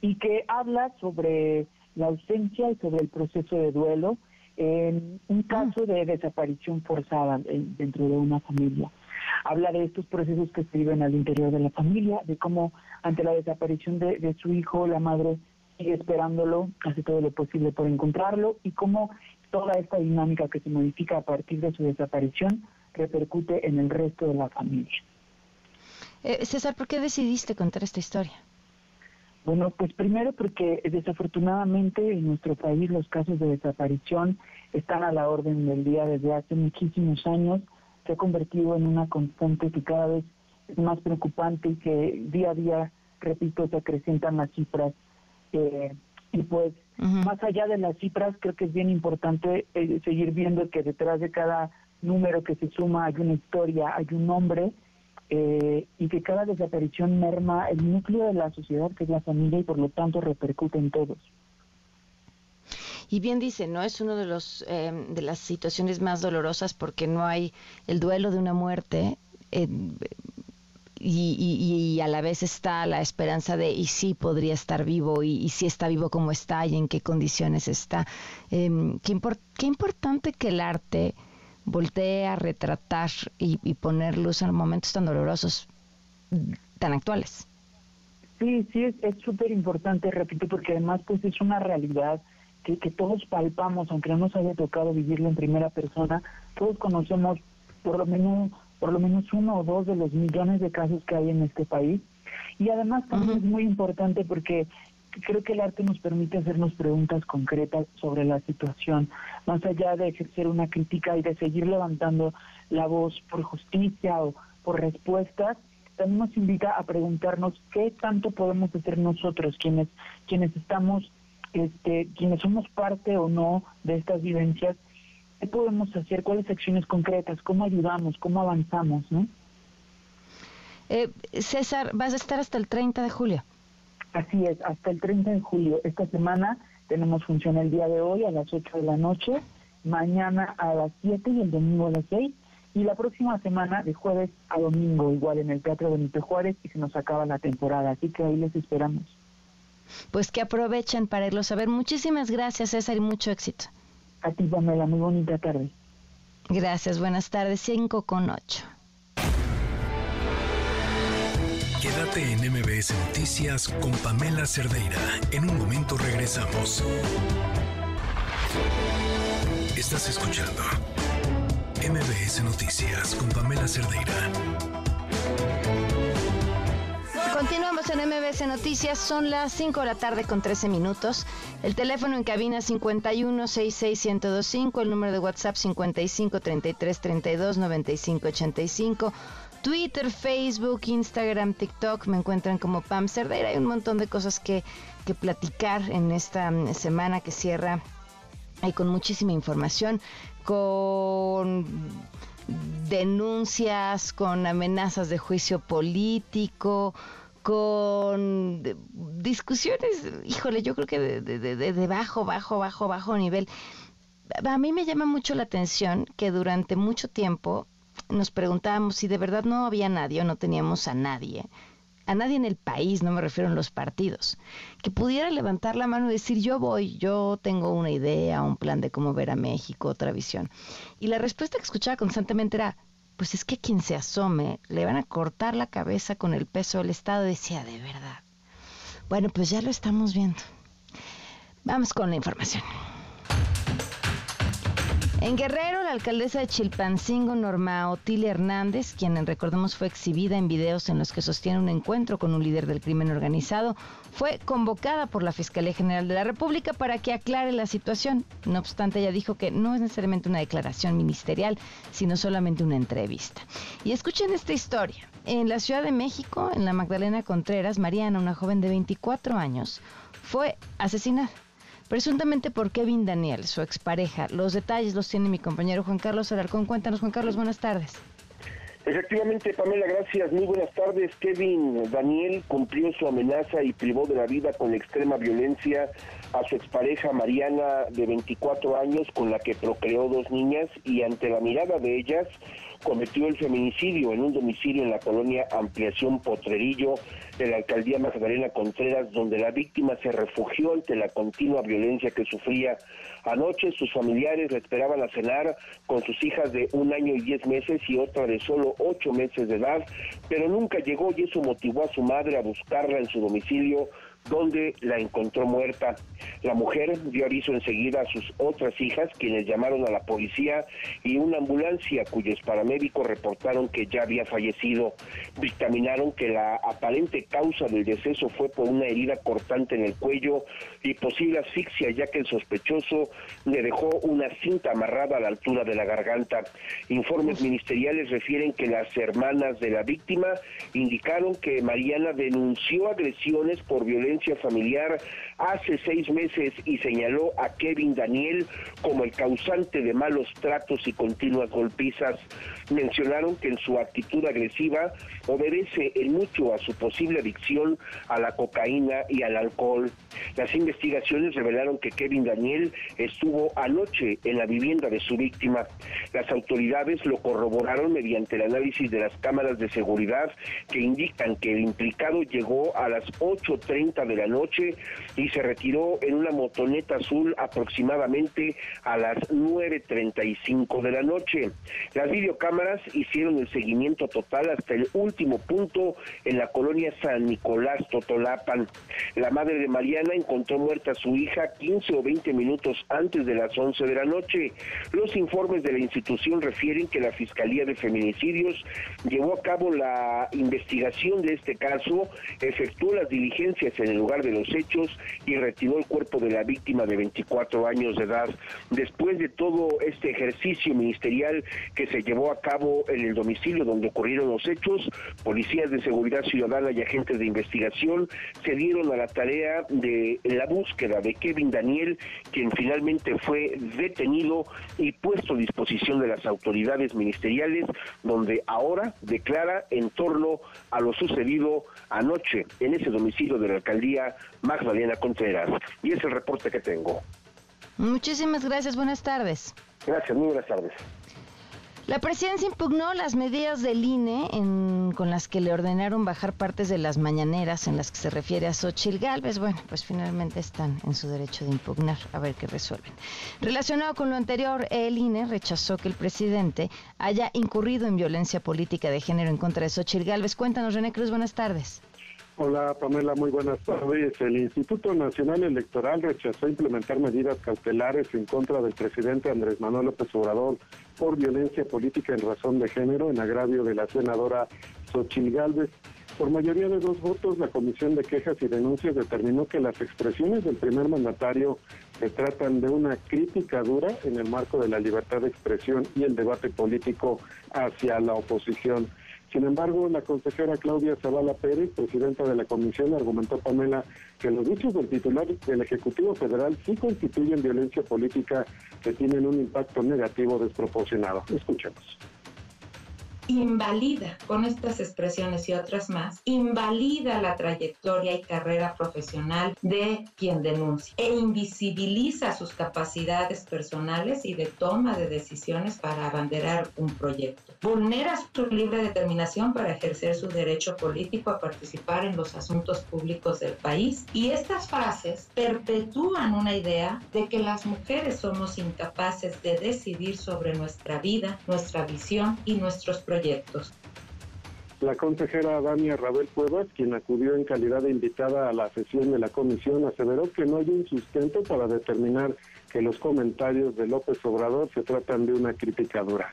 y que habla sobre la ausencia y sobre el proceso de duelo en un caso de desaparición forzada dentro de una familia. Habla de estos procesos que se viven al interior de la familia, de cómo ante la desaparición de, de su hijo, la madre sigue esperándolo, hace todo lo posible por encontrarlo y cómo toda esta dinámica que se modifica a partir de su desaparición repercute en el resto de la familia. Eh, César, ¿por qué decidiste contar esta historia? Bueno, pues primero porque desafortunadamente en nuestro país los casos de desaparición están a la orden del día desde hace muchísimos años. Se ha convertido en una constante que cada vez es más preocupante y que día a día, repito, se acrecentan las cifras. Eh, y pues, más allá de las cifras, creo que es bien importante eh, seguir viendo que detrás de cada número que se suma, hay una historia, hay un nombre, eh, y que cada desaparición merma el núcleo de la sociedad, que es la familia, y por lo tanto repercute en todos. Y bien dice, ¿no? Es una de, los, em, de las situaciones más dolorosas porque no hay el duelo de una muerte. y, a la vez está la esperanza de y sí podría estar vivo y, si está vivo cómo está y en qué condiciones está. Eh, qué, qué importante que el arte voltee a retratar y, poner luz en momentos tan dolorosos, tan actuales. Sí, sí, es súper importante, repito, porque además pues es una realidad que, que todos palpamos, aunque no nos haya tocado vivirlo en primera persona, todos conocemos por lo menos por lo menos uno o dos de los millones de casos que hay en este país. Y además también es muy importante porque creo que el arte nos permite hacernos preguntas concretas sobre la situación, más allá de ejercer una crítica y de seguir levantando la voz por justicia o por respuestas, también nos invita a preguntarnos qué tanto podemos hacer nosotros, quienes, quienes estamos, este, quienes somos parte o no de estas vivencias, qué podemos hacer, cuáles acciones concretas, cómo ayudamos, cómo avanzamos, ¿no? Eh, César, vas a estar hasta el 30 de julio. Así es, hasta el 30 de julio. Esta semana tenemos función el día de hoy a las 8 de la noche, mañana a las 7 y el domingo a las 6. Y la próxima semana, de jueves a domingo, igual en el Teatro Benito Juárez, y se nos acaba la temporada. Así que ahí les esperamos. Pues que aprovechen para irlo a ver. Muchísimas gracias, César, y mucho éxito. A ti, Pamela. Muy bonita tarde. Gracias, buenas tardes. 5 con 8. Quédate en MBS Noticias con Pamela Cerdeira. En un momento regresamos. Estás escuchando MBS Noticias con Pamela Cerdeira. Continuamos en MBS Noticias, son las 5 de la tarde con 13 minutos. El teléfono en cabina 5166125, el número de WhatsApp 5533329585. Twitter, Facebook, Instagram, TikTok, me encuentran como Pam Cerdeira. Hay un montón de cosas que, que platicar en esta mm, semana que cierra y con muchísima información, con denuncias, con amenazas de juicio político, con discusiones, híjole, yo creo que de, de, bajo, bajo, bajo, bajo nivel. A mí me llama mucho la atención que durante mucho tiempo nos preguntábamos si de verdad no había nadie o no teníamos a nadie, a nadie en el país, no me refiero a los partidos, que pudiera levantar la mano y decir yo voy, yo tengo una idea, un plan de cómo ver a México, otra visión. Y la respuesta que escuchaba constantemente era, pues es que quien se asome le van a cortar la cabeza con el peso del Estado, decía, de verdad. Bueno, pues ya lo estamos viendo. Vamos con la información. En Guerrero, la alcaldesa de Chilpancingo, Norma Otilia Hernández, quien recordemos fue exhibida en videos en los que sostiene un encuentro con un líder del crimen organizado, fue convocada por la Fiscalía General de la República para que aclare la situación. No obstante, ella dijo que no es necesariamente una declaración ministerial, sino solamente una entrevista. Y escuchen esta historia. En la Ciudad de México, en la Magdalena Contreras, Mariana, una joven de 24 años, fue asesinada presuntamente por Kevin Daniel, su expareja. Los detalles los tiene mi compañero Juan Carlos Alarcón. Cuéntanos, Juan Carlos, buenas tardes. Efectivamente, Pamela, gracias. Muy buenas tardes. Kevin Daniel cumplió su amenaza y privó de la vida con extrema violencia a su expareja Mariana, de 24 años, con la que procreó dos niñas, y ante la mirada de ellas, cometió el feminicidio en un domicilio en la colonia Ampliación Potrerillo de la alcaldía Magdalena Contreras, donde la víctima se refugió ante la continua violencia que sufría. Anoche sus familiares le esperaban a cenar con sus hijas de un año y diez meses y otra de solo ocho meses de edad, pero nunca llegó y eso motivó a su madre a buscarla en su domicilio donde la encontró muerta. La mujer dio aviso enseguida a sus otras hijas, quienes llamaron a la policía y una ambulancia cuyos paramédicos reportaron que ya había fallecido. Dictaminaron que la aparente causa del deceso fue por una herida cortante en el cuello y posible asfixia, ya que el sospechoso le dejó una cinta amarrada a la altura de la garganta. Informes ministeriales refieren que las hermanas de la víctima indicaron que Mariana denunció agresiones por violencia familiar hace seis meses y señaló a Kevin Daniel como el causante de malos tratos y continuas golpizas. Mencionaron que en su actitud agresiva obedece en mucho a su posible adicción a la cocaína y al alcohol. Las investigaciones revelaron que Kevin Daniel estuvo anoche en la vivienda de su víctima. Las autoridades lo corroboraron mediante el análisis de las cámaras de seguridad que indican que el implicado llegó a las 8.30 de la noche y se retiró en una motoneta azul aproximadamente a las 9.35 de la noche. Las videocámaras hicieron el seguimiento total hasta el último punto en la colonia San Nicolás Totolapan. La madre de Mariana encontró muerta a su hija 15 o 20 minutos antes de las 11 de la noche. Los informes de la institución refieren que la Fiscalía de Feminicidios llevó a cabo la investigación de este caso, efectuó las diligencias en el lugar de los hechos y retiró el cuerpo de la víctima de 24 años de edad. Después de todo este ejercicio ministerial que se llevó a cabo en el domicilio donde ocurrieron los hechos, policías de seguridad ciudadana y agentes de investigación se dieron a la tarea de la búsqueda de Kevin Daniel, quien finalmente fue detenido y puesto a disposición de las autoridades ministeriales, donde ahora declara en torno a lo sucedido anoche en ese domicilio de la alcaldía Magdalena Contreras. Y es el reporte que tengo. Muchísimas gracias, buenas tardes. Gracias, muy buenas tardes. La presidencia impugnó las medidas del INE con las que le ordenaron bajar partes de las mañaneras en las que se refiere a Xochil Gálvez. Bueno, pues finalmente están en su derecho de impugnar, a ver qué resuelven. Relacionado con lo anterior, el INE rechazó que el presidente haya incurrido en violencia política de género en contra de Xochil Gálvez. Cuéntanos, René Cruz, buenas tardes. Hola Pamela, muy buenas tardes. El Instituto Nacional Electoral rechazó implementar medidas cautelares en contra del presidente Andrés Manuel López Obrador por violencia política en razón de género en agravio de la senadora Xochil Gálvez. Por mayoría de dos votos, la Comisión de Quejas y Denuncias determinó que las expresiones del primer mandatario se tratan de una crítica dura en el marco de la libertad de expresión y el debate político hacia la oposición. Sin embargo, la consejera Claudia Zavala Pérez, presidenta de la comisión, argumentó Pamela que los dichos del titular del Ejecutivo Federal sí constituyen violencia política que tienen un impacto negativo desproporcionado. Escuchemos. Invalida con estas expresiones y otras más, invalida la trayectoria y carrera profesional de quien denuncia e invisibiliza sus capacidades personales y de toma de decisiones para abanderar un proyecto. Vulnera su libre determinación para ejercer su derecho político a participar en los asuntos públicos del país y estas frases perpetúan una idea de que las mujeres somos incapaces de decidir sobre nuestra vida, nuestra visión y nuestros proyectos. La consejera Dania Rabel Cuevas, quien acudió en calidad de invitada a la sesión de la comisión, aseveró que no hay un sustento para determinar que los comentarios de López Obrador se tratan de una crítica dura.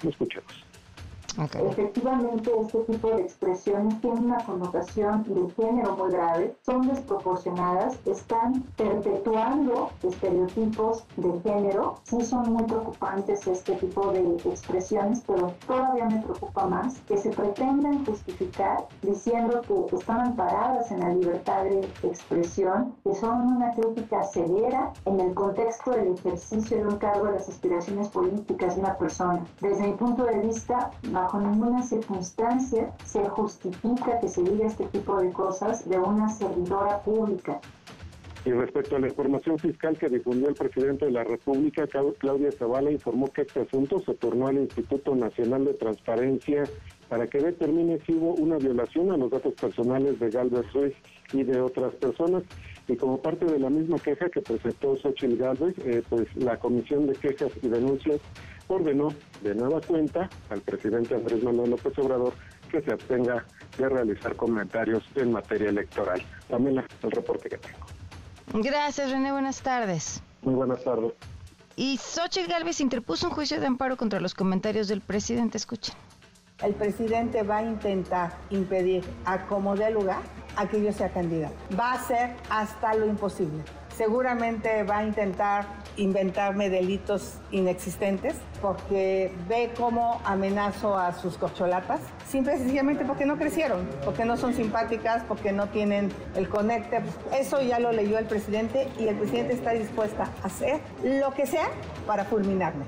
Escuchemos. Efectivamente, este tipo de expresiones tienen una connotación de género muy grave, son desproporcionadas, están perpetuando estereotipos de género. Sí son muy preocupantes este tipo de expresiones, pero todavía me preocupa más que se pretendan justificar diciendo que están amparadas en la libertad de expresión, que son una crítica severa en el contexto del ejercicio de un cargo de las aspiraciones políticas de una persona. Desde mi punto de vista, bajo ninguna circunstancia se justifica que se diga este tipo de cosas de una servidora pública. Y respecto a la información fiscal que difundió el presidente de la República, Claudia Zavala informó que este asunto se tornó al Instituto Nacional de Transparencia para que determine si hubo una violación a los datos personales de Galvez Ruiz y de otras personas. Y como parte de la misma queja que presentó Xochitl Galvez, eh, pues la Comisión de Quejas y Denuncias ordenó de nueva cuenta al presidente Andrés Manuel López Obrador que se abstenga de realizar comentarios en materia electoral. También el reporte que tengo. Gracias, René. Buenas tardes. Muy buenas tardes. Y Xochitl Galvez interpuso un juicio de amparo contra los comentarios del presidente. Escuchen. El presidente va a intentar impedir a como dé lugar a que yo sea candidato. Va a hacer hasta lo imposible. Seguramente va a intentar inventarme delitos inexistentes porque ve cómo amenazo a sus cocholatas, simple y sencillamente porque no crecieron, porque no son simpáticas, porque no tienen el conecte. Eso ya lo leyó el presidente y el presidente está dispuesta a hacer lo que sea para fulminarme.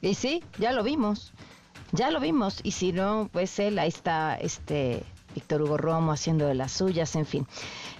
Y sí, ya lo vimos. Ya lo vimos. Y si no, pues él, ahí está este Víctor Hugo Romo haciendo de las suyas, en fin.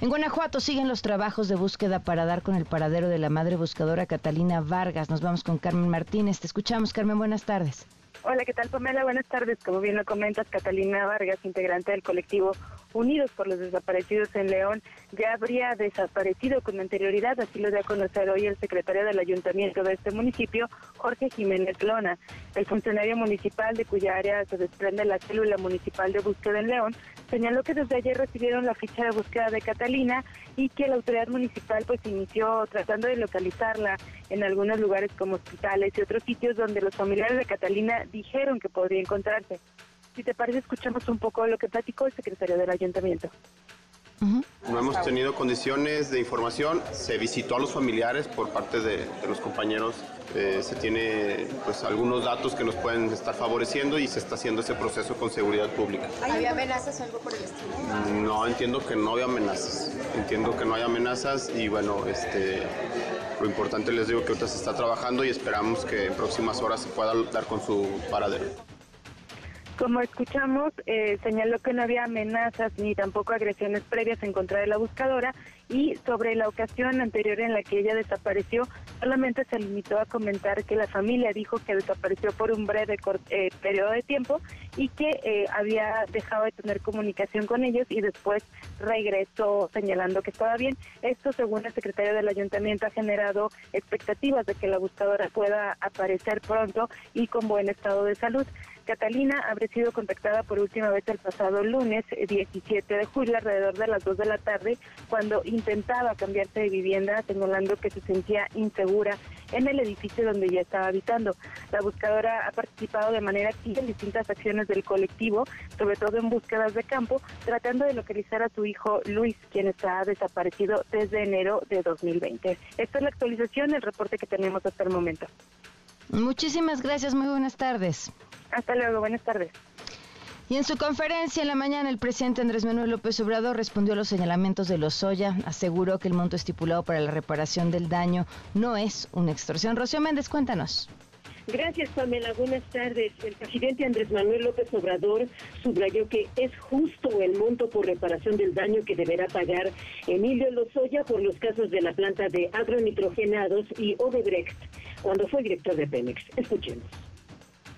En Guanajuato siguen los trabajos de búsqueda para dar con el paradero de la madre buscadora Catalina Vargas. Nos vamos con Carmen Martínez. Te escuchamos, Carmen. Buenas tardes. Hola, ¿qué tal, Pamela? Buenas tardes. Como bien lo comentas, Catalina Vargas, integrante del colectivo Unidos por los Desaparecidos en León, ya habría desaparecido con anterioridad, así lo dio a conocer hoy el secretario del ayuntamiento de este municipio, Jorge Jiménez Lona. El funcionario municipal de cuya área se desprende la célula municipal de búsqueda en León señaló que desde ayer recibieron la ficha de búsqueda de Catalina y que la autoridad municipal pues inició tratando de localizarla en algunos lugares como hospitales y otros sitios donde los familiares de Catalina dijeron que podría encontrarse. Si te parece, escuchamos un poco lo que platicó el secretario del ayuntamiento. No hemos tenido condiciones de información. Se visitó a los familiares por parte de, los compañeros. Eh, se tiene pues algunos datos que nos pueden estar favoreciendo y se está haciendo ese proceso con seguridad pública. ¿Había amenazas o algo por el estilo? No, entiendo que no había amenazas. Entiendo que no hay amenazas y bueno, este, lo importante les digo que ahorita se está trabajando y esperamos que en próximas horas se pueda dar con su paradero. Como escuchamos, eh, señaló que no había amenazas ni tampoco agresiones previas en contra de la buscadora y sobre la ocasión anterior en la que ella desapareció, solamente se limitó a comentar que la familia dijo que desapareció por un breve eh, periodo de tiempo y que eh, había dejado de tener comunicación con ellos y después regresó señalando que estaba bien. Esto, según el secretario del ayuntamiento, ha generado expectativas de que la buscadora pueda aparecer pronto y con buen estado de salud. Catalina habría sido contactada por última vez el pasado lunes 17 de julio alrededor de las 2 de la tarde cuando intentaba cambiarse de vivienda señalando que se sentía insegura en el edificio donde ya estaba habitando. La buscadora ha participado de manera activa en distintas acciones del colectivo, sobre todo en búsquedas de campo, tratando de localizar a su hijo Luis, quien está desaparecido desde enero de 2020. Esta es la actualización, el reporte que tenemos hasta el momento. Muchísimas gracias, muy buenas tardes. Hasta luego, buenas tardes. Y en su conferencia en la mañana, el presidente Andrés Manuel López Obrador respondió a los señalamientos de Lozoya, aseguró que el monto estipulado para la reparación del daño no es una extorsión. Rocío Méndez, cuéntanos. Gracias, Pamela. Buenas tardes. El presidente Andrés Manuel López Obrador subrayó que es justo el monto por reparación del daño que deberá pagar Emilio Lozoya por los casos de la planta de agronitrogenados y Odebrecht cuando fue director de Pemex. Escuchemos.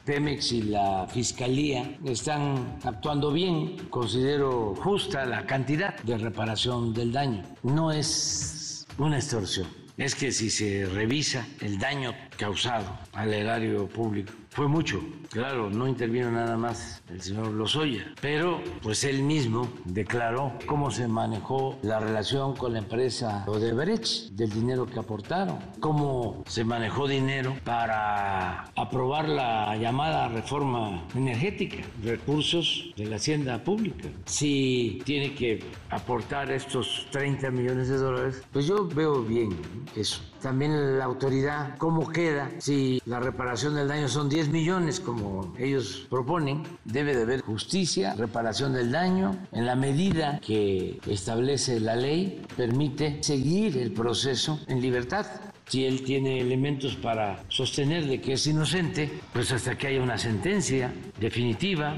Pemex y la Fiscalía están actuando bien. Considero justa la cantidad de reparación del daño. No es una extorsión. Es que si se revisa el daño causado al erario público fue mucho. Claro, no intervino nada más el señor Lozoya, pero pues él mismo declaró cómo se manejó la relación con la empresa Odebrecht, del dinero que aportaron, cómo se manejó dinero para aprobar la llamada reforma energética, recursos de la hacienda pública. Si tiene que aportar estos 30 millones de dólares, pues yo veo bien eso. También la autoridad, cómo queda si la reparación del daño son 10 millones como ellos proponen. Debe de haber justicia, reparación del daño, en la medida que establece la ley, permite seguir el proceso en libertad. Si él tiene elementos para sostener de que es inocente, pues hasta que haya una sentencia definitiva,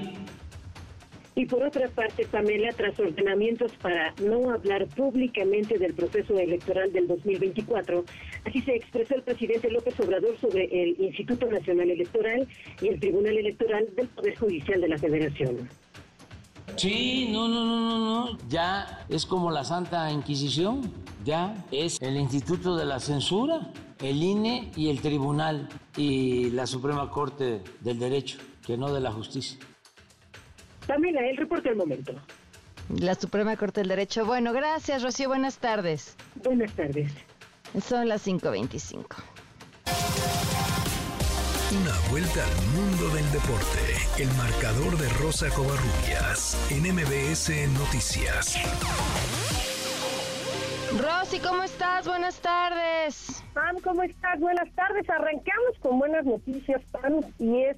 y por otra parte, Pamela, tras ordenamientos para no hablar públicamente del proceso electoral del 2024, así se expresó el presidente López Obrador sobre el Instituto Nacional Electoral y el Tribunal Electoral del Poder Judicial de la Federación. Sí, no, no, no, no, no, ya es como la Santa Inquisición, ya es el Instituto de la Censura, el INE y el Tribunal y la Suprema Corte del Derecho, que no de la Justicia. También el reporte del momento. La Suprema Corte del Derecho. Bueno, gracias, Rocío. Buenas tardes. Buenas tardes. Son las 5.25. Una vuelta al mundo del deporte. El marcador de Rosa Covarrubias en MBS Noticias. Rosy, ¿cómo estás? Buenas tardes. Pam, ¿cómo estás? Buenas tardes. Arrancamos con buenas noticias, Pam, y es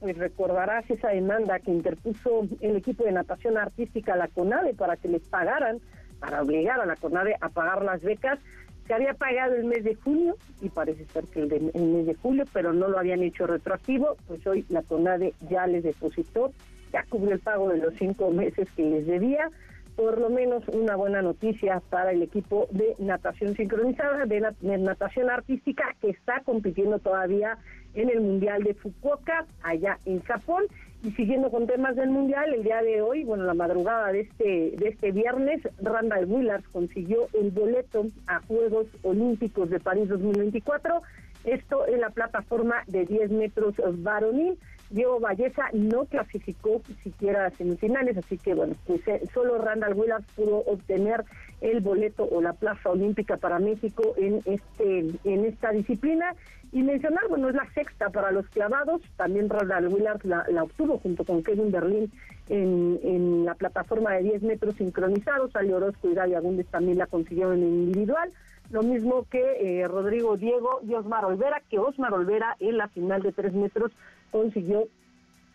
pues recordarás esa demanda que interpuso el equipo de natación artística la CONADE para que les pagaran, para obligar a la CONADE a pagar las becas. Se había pagado el mes de junio y parece ser que el, de, el mes de julio, pero no lo habían hecho retroactivo, pues hoy la CONADE ya les depositó, ya cubrió el pago de los cinco meses que les debía por lo menos una buena noticia para el equipo de natación sincronizada, de, natación artística, que está compitiendo todavía en el Mundial de Fukuoka, allá en Japón. Y siguiendo con temas del Mundial, el día de hoy, bueno, la madrugada de este, de este viernes, Randall Willard consiguió el boleto a Juegos Olímpicos de París 2024. Esto en la plataforma de 10 metros varonil. Diego Valleza no clasificó siquiera a semifinales, así que bueno, pues eh, solo Randall Willard pudo obtener el boleto o la plaza olímpica para México en este en esta disciplina y mencionar, bueno, es la sexta para los clavados, también Randall Willard la, obtuvo junto con Kevin Berlín en, en la plataforma de 10 metros sincronizados, Ali Orozco y Dalia Agúndez también la consiguieron en individual, lo mismo que eh, Rodrigo Diego y Osmar Olvera, que Osmar Olvera en la final de 3 metros consiguió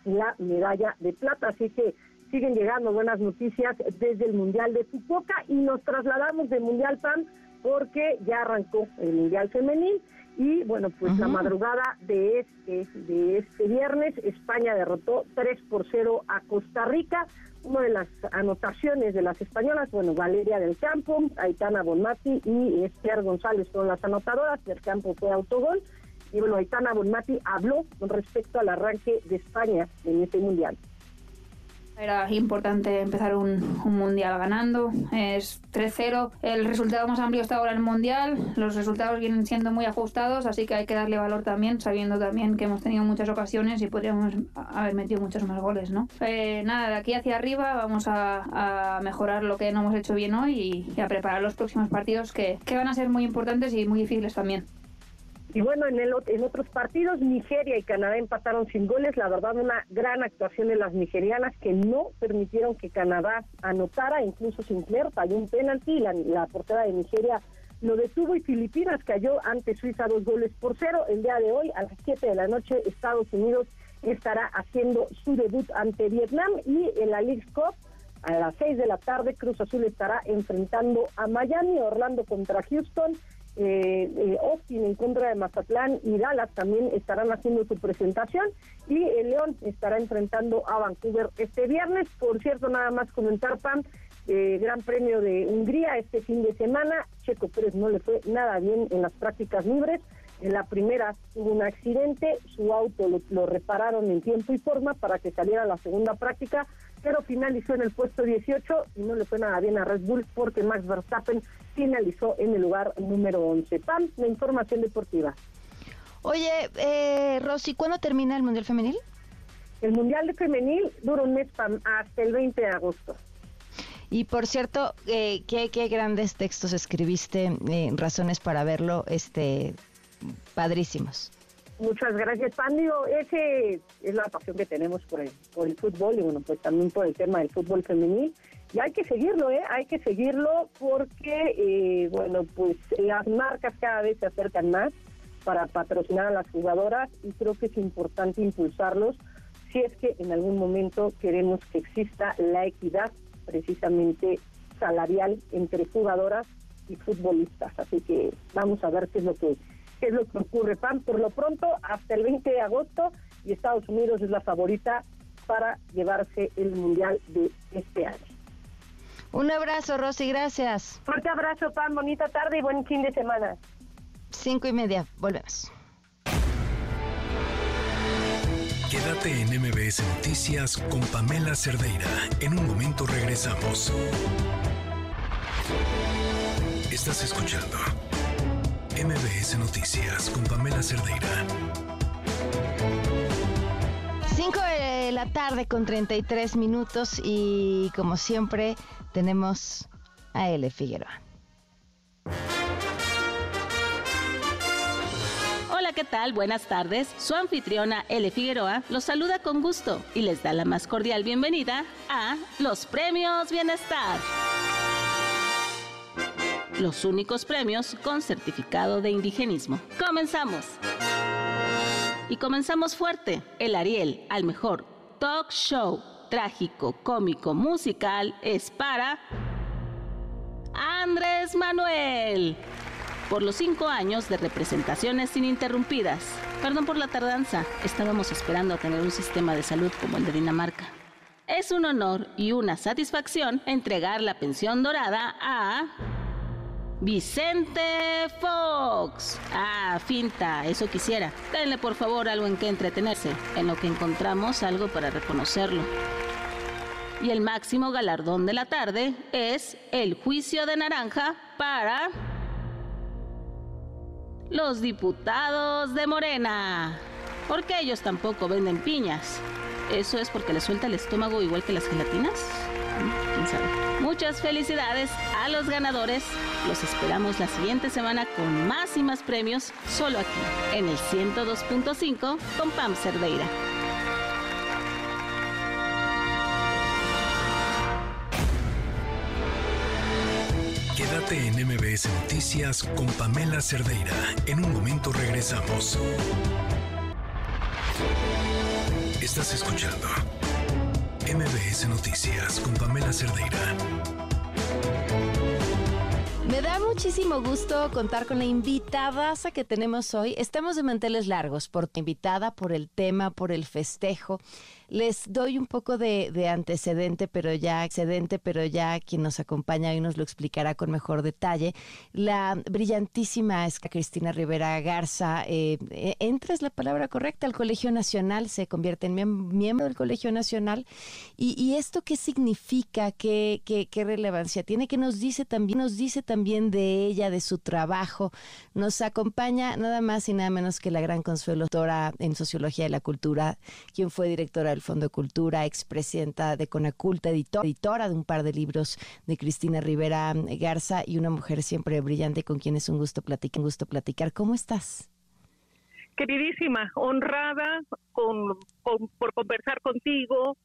la medalla de plata. Así que siguen llegando buenas noticias desde el Mundial de Fukuoka y nos trasladamos del Mundial PAN porque ya arrancó el Mundial Femenil y bueno, pues la madrugada de este, de este viernes España derrotó 3 por 0 a Costa Rica. Una de las anotaciones de las españolas, bueno, Valeria del Campo, Aitana Bonmati y Esther González fueron las anotadoras, del Campo fue autogol y bueno, Aitana Bonmati habló con respecto al arranque de España en este mundial. Era importante empezar un, mundial ganando. Es 3-0. El resultado más amplio está ahora en el mundial. Los resultados vienen siendo muy ajustados, así que hay que darle valor también, sabiendo también que hemos tenido muchas ocasiones y podríamos haber metido muchos más goles, ¿no? Eh, nada, de aquí hacia arriba vamos a, mejorar lo que no hemos hecho bien hoy y, a preparar los próximos partidos que van a ser muy importantes y muy difíciles también. Y bueno, en, el, en otros partidos, Nigeria y Canadá empataron sin goles. La verdad, una gran actuación de las nigerianas que no permitieron que Canadá anotara, incluso Sinclair falló un penalti. La, la portera de Nigeria lo detuvo y Filipinas cayó ante Suiza dos goles por cero. El día de hoy, a las 7 de la noche, Estados Unidos estará haciendo su debut ante Vietnam y en la League Cup. A las 6 de la tarde, Cruz Azul estará enfrentando a Miami, Orlando contra Houston eh, eh, Austin en contra de Mazatlán y Dallas también estarán haciendo su presentación y el León estará enfrentando a Vancouver este viernes. Por cierto, nada más comentar, Pam, eh, Gran Premio de Hungría este fin de semana. Checo Pérez no le fue nada bien en las prácticas libres. En la primera tuvo un accidente, su auto lo, repararon en tiempo y forma para que saliera la segunda práctica, pero finalizó en el puesto 18 y no le fue nada bien a Red Bull porque Max Verstappen finalizó en el lugar número 11. Pam, la información deportiva. Oye, eh, Rosy, ¿cuándo termina el Mundial Femenil? El Mundial de Femenil dura un mes hasta el 20 de agosto. Y por cierto, eh, ¿qué, grandes textos escribiste, eh, razones para verlo, este, padrísimos. Muchas gracias, Pan. ese es la pasión que tenemos por el, por el fútbol y bueno, pues también por el tema del fútbol femenil. Y hay que seguirlo, ¿eh? Hay que seguirlo porque, eh, bueno, pues las marcas cada vez se acercan más para patrocinar a las jugadoras y creo que es importante impulsarlos si es que en algún momento queremos que exista la equidad precisamente salarial entre jugadoras y futbolistas. Así que vamos a ver qué es lo que qué es lo que ocurre. PAN, por lo pronto, hasta el 20 de agosto, y Estados Unidos es la favorita para llevarse el Mundial de este año. Un abrazo, Rosy, gracias. Fuerte abrazo, Pan, bonita tarde y buen fin de semana. Cinco y media, volvemos. Quédate en MBS Noticias con Pamela Cerdeira. En un momento regresamos. Estás escuchando MBS Noticias con Pamela Cerdeira. 5 de la tarde con 33 minutos y como siempre tenemos a L. Figueroa. Hola, ¿qué tal? Buenas tardes. Su anfitriona L. Figueroa los saluda con gusto y les da la más cordial bienvenida a los Premios Bienestar los únicos premios con certificado de indigenismo. Comenzamos. Y comenzamos fuerte. El Ariel al mejor talk show trágico, cómico, musical es para Andrés Manuel. Por los cinco años de representaciones ininterrumpidas. Perdón por la tardanza, estábamos esperando a tener un sistema de salud como el de Dinamarca. Es un honor y una satisfacción entregar la pensión dorada a Vicente Fox. Ah, finta, eso quisiera. Denle por favor algo en que entretenerse, en lo que encontramos algo para reconocerlo. Y el máximo galardón de la tarde es el juicio de naranja para los diputados de Morena. Porque ellos tampoco venden piñas. ¿Eso es porque les suelta el estómago igual que las gelatinas? ¿Quién sabe? Muchas felicidades a los ganadores. Los esperamos la siguiente semana con más y más premios, solo aquí, en el 102.5 con Pam Cerdeira. Quédate en MBS Noticias con Pamela Cerdeira. En un momento regresamos. Estás escuchando MBS Noticias con Pamela Cerdeira. Me da muchísimo gusto contar con la invitada que tenemos hoy. Estamos de manteles largos por invitada, por el tema, por el festejo. Les doy un poco de, antecedente, pero ya excedente, pero ya quien nos acompaña hoy nos lo explicará con mejor detalle. La brillantísima es Cristina Rivera Garza eh, eh, entra, es la palabra correcta, al Colegio Nacional, se convierte en miembro del Colegio Nacional. ¿Y, esto qué significa? ¿Qué, qué, qué relevancia tiene? ¿Qué nos dice también? Nos dice también de ella, de su trabajo. Nos acompaña nada más y nada menos que la gran Consuelo, doctora en Sociología de la Cultura, quien fue directora del Fondo de Cultura, expresidenta de Conaculta, editora de un par de libros de Cristina Rivera Garza y una mujer siempre brillante con quien es un gusto platicar. Un gusto platicar. ¿Cómo estás? Queridísima, honrada por conversar contigo,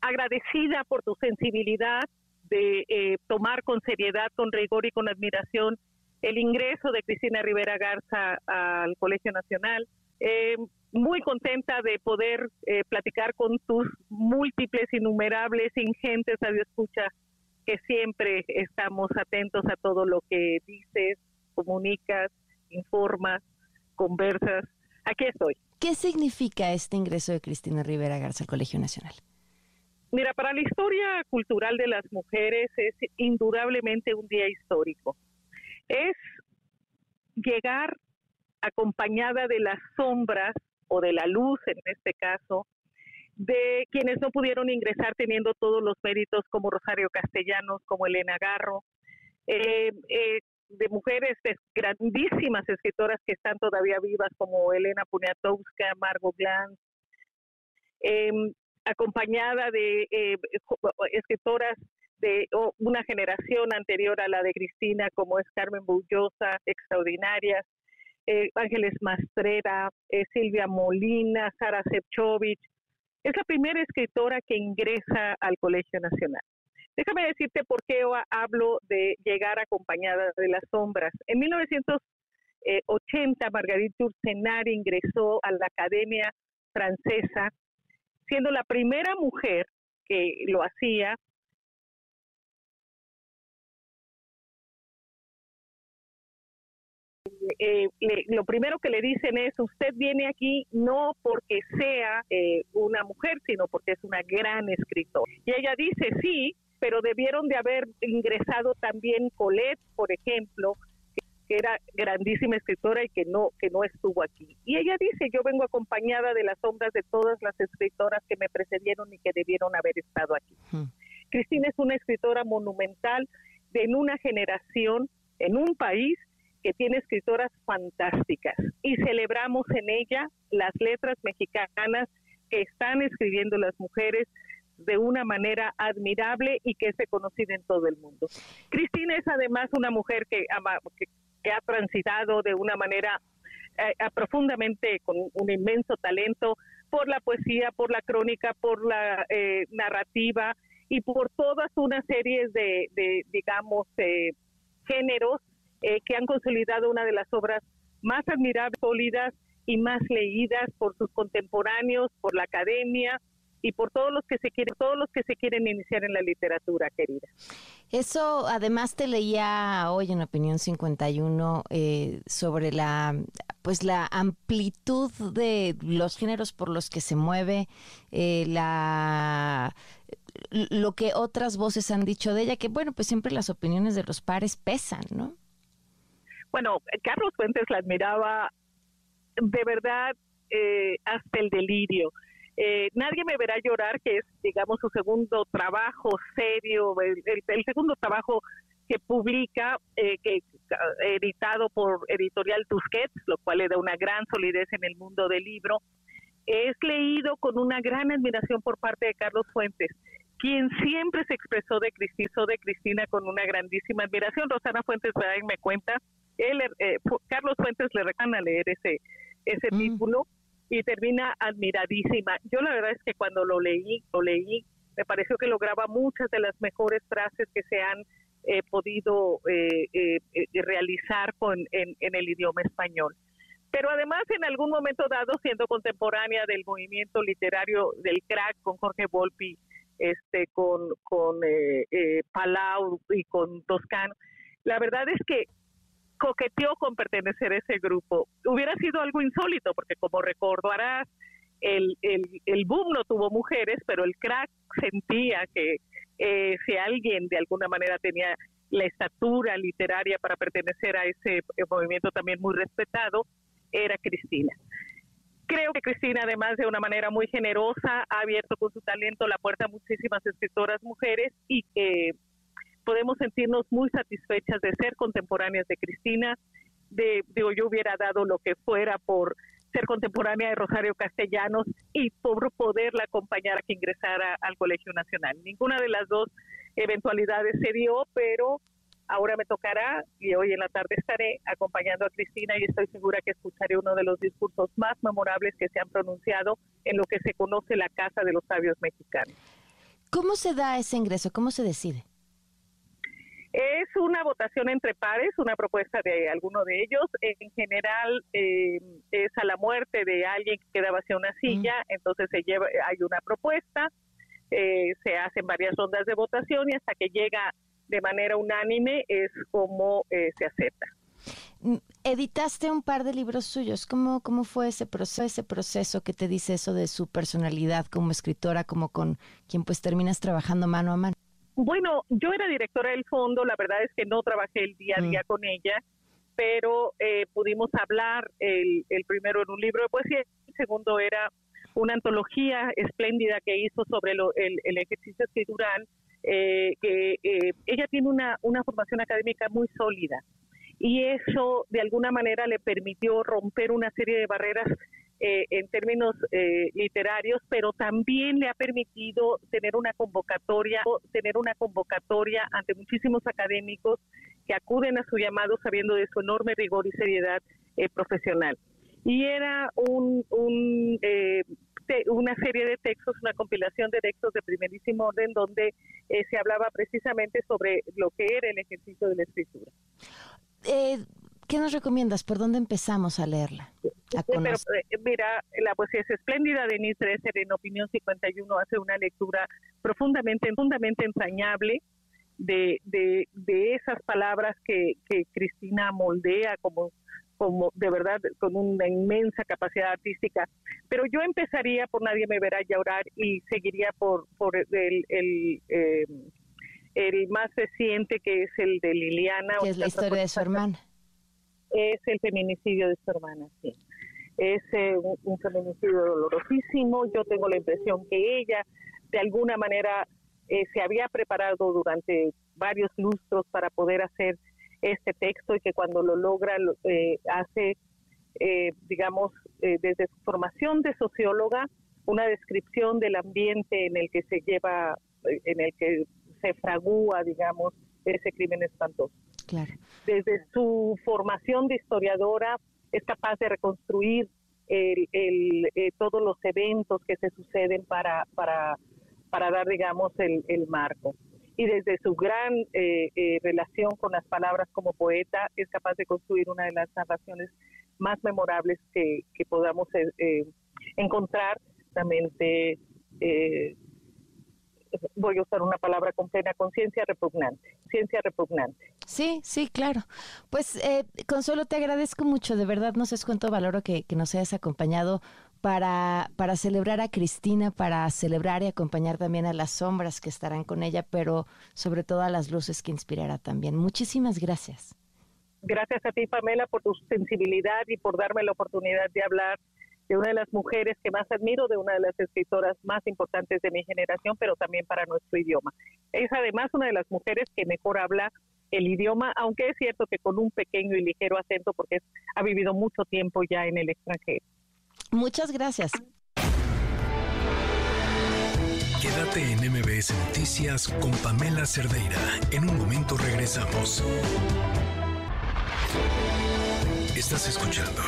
agradecida por tu sensibilidad de eh, tomar con seriedad, con rigor y con admiración el ingreso de Cristina Rivera Garza al Colegio Nacional. Eh, muy contenta de poder eh, platicar con tus múltiples, innumerables, ingentes escucha que siempre estamos atentos a todo lo que dices comunicas, informas, conversas. Aquí estoy. ¿Qué significa este ingreso de Cristina Rivera Garza al Colegio Nacional? Mira, para la historia cultural de las mujeres es indudablemente un día histórico. Es llegar acompañada de las sombras o de la luz en este caso, de quienes no pudieron ingresar teniendo todos los méritos como Rosario Castellanos, como Elena Garro, eh, eh, de mujeres de grandísimas escritoras que están todavía vivas como Elena Poniatowska, Margot Glantz, em, acompañada de eh, escritoras de una generación anterior a la de Cristina, como es Carmen Bullosa, extraordinarias, eh, Ángeles Mastrera, eh, Silvia Molina, Sara Sepchovich. Es la primera escritora que ingresa al Colegio Nacional. Déjame decirte por qué hablo de llegar acompañada de las sombras. En 1980, Marguerite Ursenar ingresó a la Academia Francesa, siendo la primera mujer que lo hacía Eh, lo primero que le dicen es, usted viene aquí no porque sea eh, una mujer, sino porque es una gran escritora. Y ella dice, sí, pero debieron de haber ingresado también Colette, por ejemplo, que era grandísima escritora y que no que no estuvo aquí. Y ella dice, yo vengo acompañada de las sombras de todas las escritoras que me precedieron y que debieron haber estado aquí. Cristina es una escritora monumental de en una generación, en un país que tiene escritoras fantásticas y celebramos en ella las letras mexicanas que están escribiendo las mujeres de una manera admirable y que es reconocida en todo el mundo. Cristina es además una mujer que, que, ha transitado de una manera eh, profundamente con un inmenso talento por la poesía, por la crónica, por la eh, narrativa y por todas una serie de, de digamos, eh, géneros eh, que han consolidado una de las obras más admirables, sólidas y más leídas por sus contemporáneos, por la academia y por todos los que se quieren, todos los que se quieren iniciar en la literatura, querida. Eso, además, te leía hoy en Opinión 51 eh, sobre la, pues la amplitud de los géneros por los que se mueve, eh, la lo que otras voces han dicho de ella, que bueno, pues siempre las opiniones de los pares pesan, ¿no? Bueno, Carlos Fuentes la admiraba de verdad eh, hasta el delirio. Eh, Nadie me verá llorar, que es, digamos, su segundo trabajo serio, el, segundo trabajo que publica, eh, que editado por Editorial Tusquets, lo cual le da una gran solidez en el mundo del libro, es leído con una gran admiración por parte de Carlos Fuentes, quien siempre se expresó de Cristina, de Cristina con una grandísima admiración. Rosana Fuentes me cuenta él, eh, Carlos Fuentes le recana leer ese, ese mm. título y termina admiradísima. Yo la verdad es que cuando lo leí, lo leí, me pareció que lograba muchas de las mejores frases que se han eh, podido eh, realizar con, en, en el idioma español pero además en algún momento dado siendo contemporánea del movimiento literario del crack con Jorge Volpi, este con con Palau y con Toscano, la verdad es que coqueteó con pertenecer a ese grupo. Hubiera sido algo insólito, porque como recordarás, el, el, el boom no tuvo mujeres, pero el crack sentía que eh, si alguien de alguna manera tenía la estatura literaria para pertenecer a ese eh, movimiento también muy respetado, era Cristina. Creo que Cristina, además de una manera muy generosa, ha abierto con su talento la puerta a muchísimas escritoras mujeres y que podemos sentirnos muy satisfechas de ser contemporáneas de Cristina. De, digo, yo hubiera dado lo que fuera por ser contemporánea de Rosario Castellanos y por poderla acompañar a que ingresara al Colegio Nacional. Ninguna de las dos eventualidades se dio, pero ahora me tocará y hoy en la tarde estaré acompañando a Cristina y estoy segura que escucharé uno de los discursos más memorables que se han pronunciado en lo que se conoce la Casa de los Sabios Mexicanos. ¿Cómo se da ese ingreso? ¿Cómo se decide? Es una votación entre pares, una propuesta de alguno de ellos. En general eh, es a la muerte de alguien que queda vacía una silla, entonces se lleva, hay una propuesta, eh, se hacen varias rondas de votación y hasta que llega de manera unánime es como eh, se acepta. Mm, editaste un par de libros suyos. ¿Cómo, cómo fue ese proceso, ese proceso que te dice eso de su personalidad como escritora, como con quien pues terminas trabajando mano a mano? Bueno, yo era directora del fondo, la verdad es que no trabajé el día a día mm. con ella, pero eh, pudimos hablar el, el primero en un libro de poesía, el segundo era una antología espléndida que hizo sobre el, el, ejercicio escritural, eh, que eh, ella tiene una, una formación académica muy sólida y eso de alguna manera le permitió romper una serie de barreras eh, en términos eh, literarios, pero también le ha permitido tener una convocatoria, tener una convocatoria ante muchísimos académicos que acuden a su llamado sabiendo de su enorme rigor y seriedad eh, profesional. Y era un, una serie de textos, una compilación de textos de primerísimo orden donde se hablaba precisamente sobre lo que era el ejercicio de la escritura. ¿Qué nos recomiendas? ¿Por dónde empezamos a leerla? Pero, eh, mira, la poesía es espléndida. Denise Dresser en Opinión 51 hace una lectura profundamente, profundamente entrañable de, de, de esas palabras que, que Cristina moldea como como de verdad con una inmensa capacidad artística. Pero yo empezaría por Nadie me verá llorar y seguiría por, por el, el, eh, el más reciente que es el de Liliana. Que es la historia de su hermana es el feminicidio de su hermana, sí. Es eh, un, feminicidio dolorosísimo. Yo tengo la impresión que ella, de alguna manera, eh, se había preparado durante varios lustros para poder hacer este texto y que cuando lo logra eh, hace, digamos, desde su formación de socióloga, una descripción del ambiente en el que se lleva, en el que se fragúa, digamos, ese crimen espantoso. Desde su formación de historiadora es capaz de reconstruir el, eh, todos los eventos que se suceden para, para, para dar, digamos, el, el marco. Y desde su gran eh, eh, relación con las palabras como poeta, es capaz de construir una de las narraciones más memorables que, que podamos encontrar, realmente voy a usar una palabra con plena conciencia, repugnante, ciencia repugnante. Sí, sí, claro. Pues eh, Consuelo, te agradezco mucho, de verdad no sé cuánto valoro que, que nos hayas acompañado para, para celebrar a Cristina, para celebrar y acompañar también a las sombras que estarán con ella, pero sobre todo a las luces que inspirará también. Muchísimas gracias. Gracias a ti, Pamela, por tu sensibilidad y por darme la oportunidad de hablar de una de las mujeres que más admiro, de una de las escritoras más importantes de mi generación, pero también para nuestro idioma. Es además una de las mujeres que mejor habla el idioma, aunque es cierto que con un pequeño y ligero acento, porque ha vivido mucho tiempo ya en el extranjero. Muchas gracias. Quédate en MBS Noticias con Pamela Cerdeira. En un momento regresamos. Estás escuchando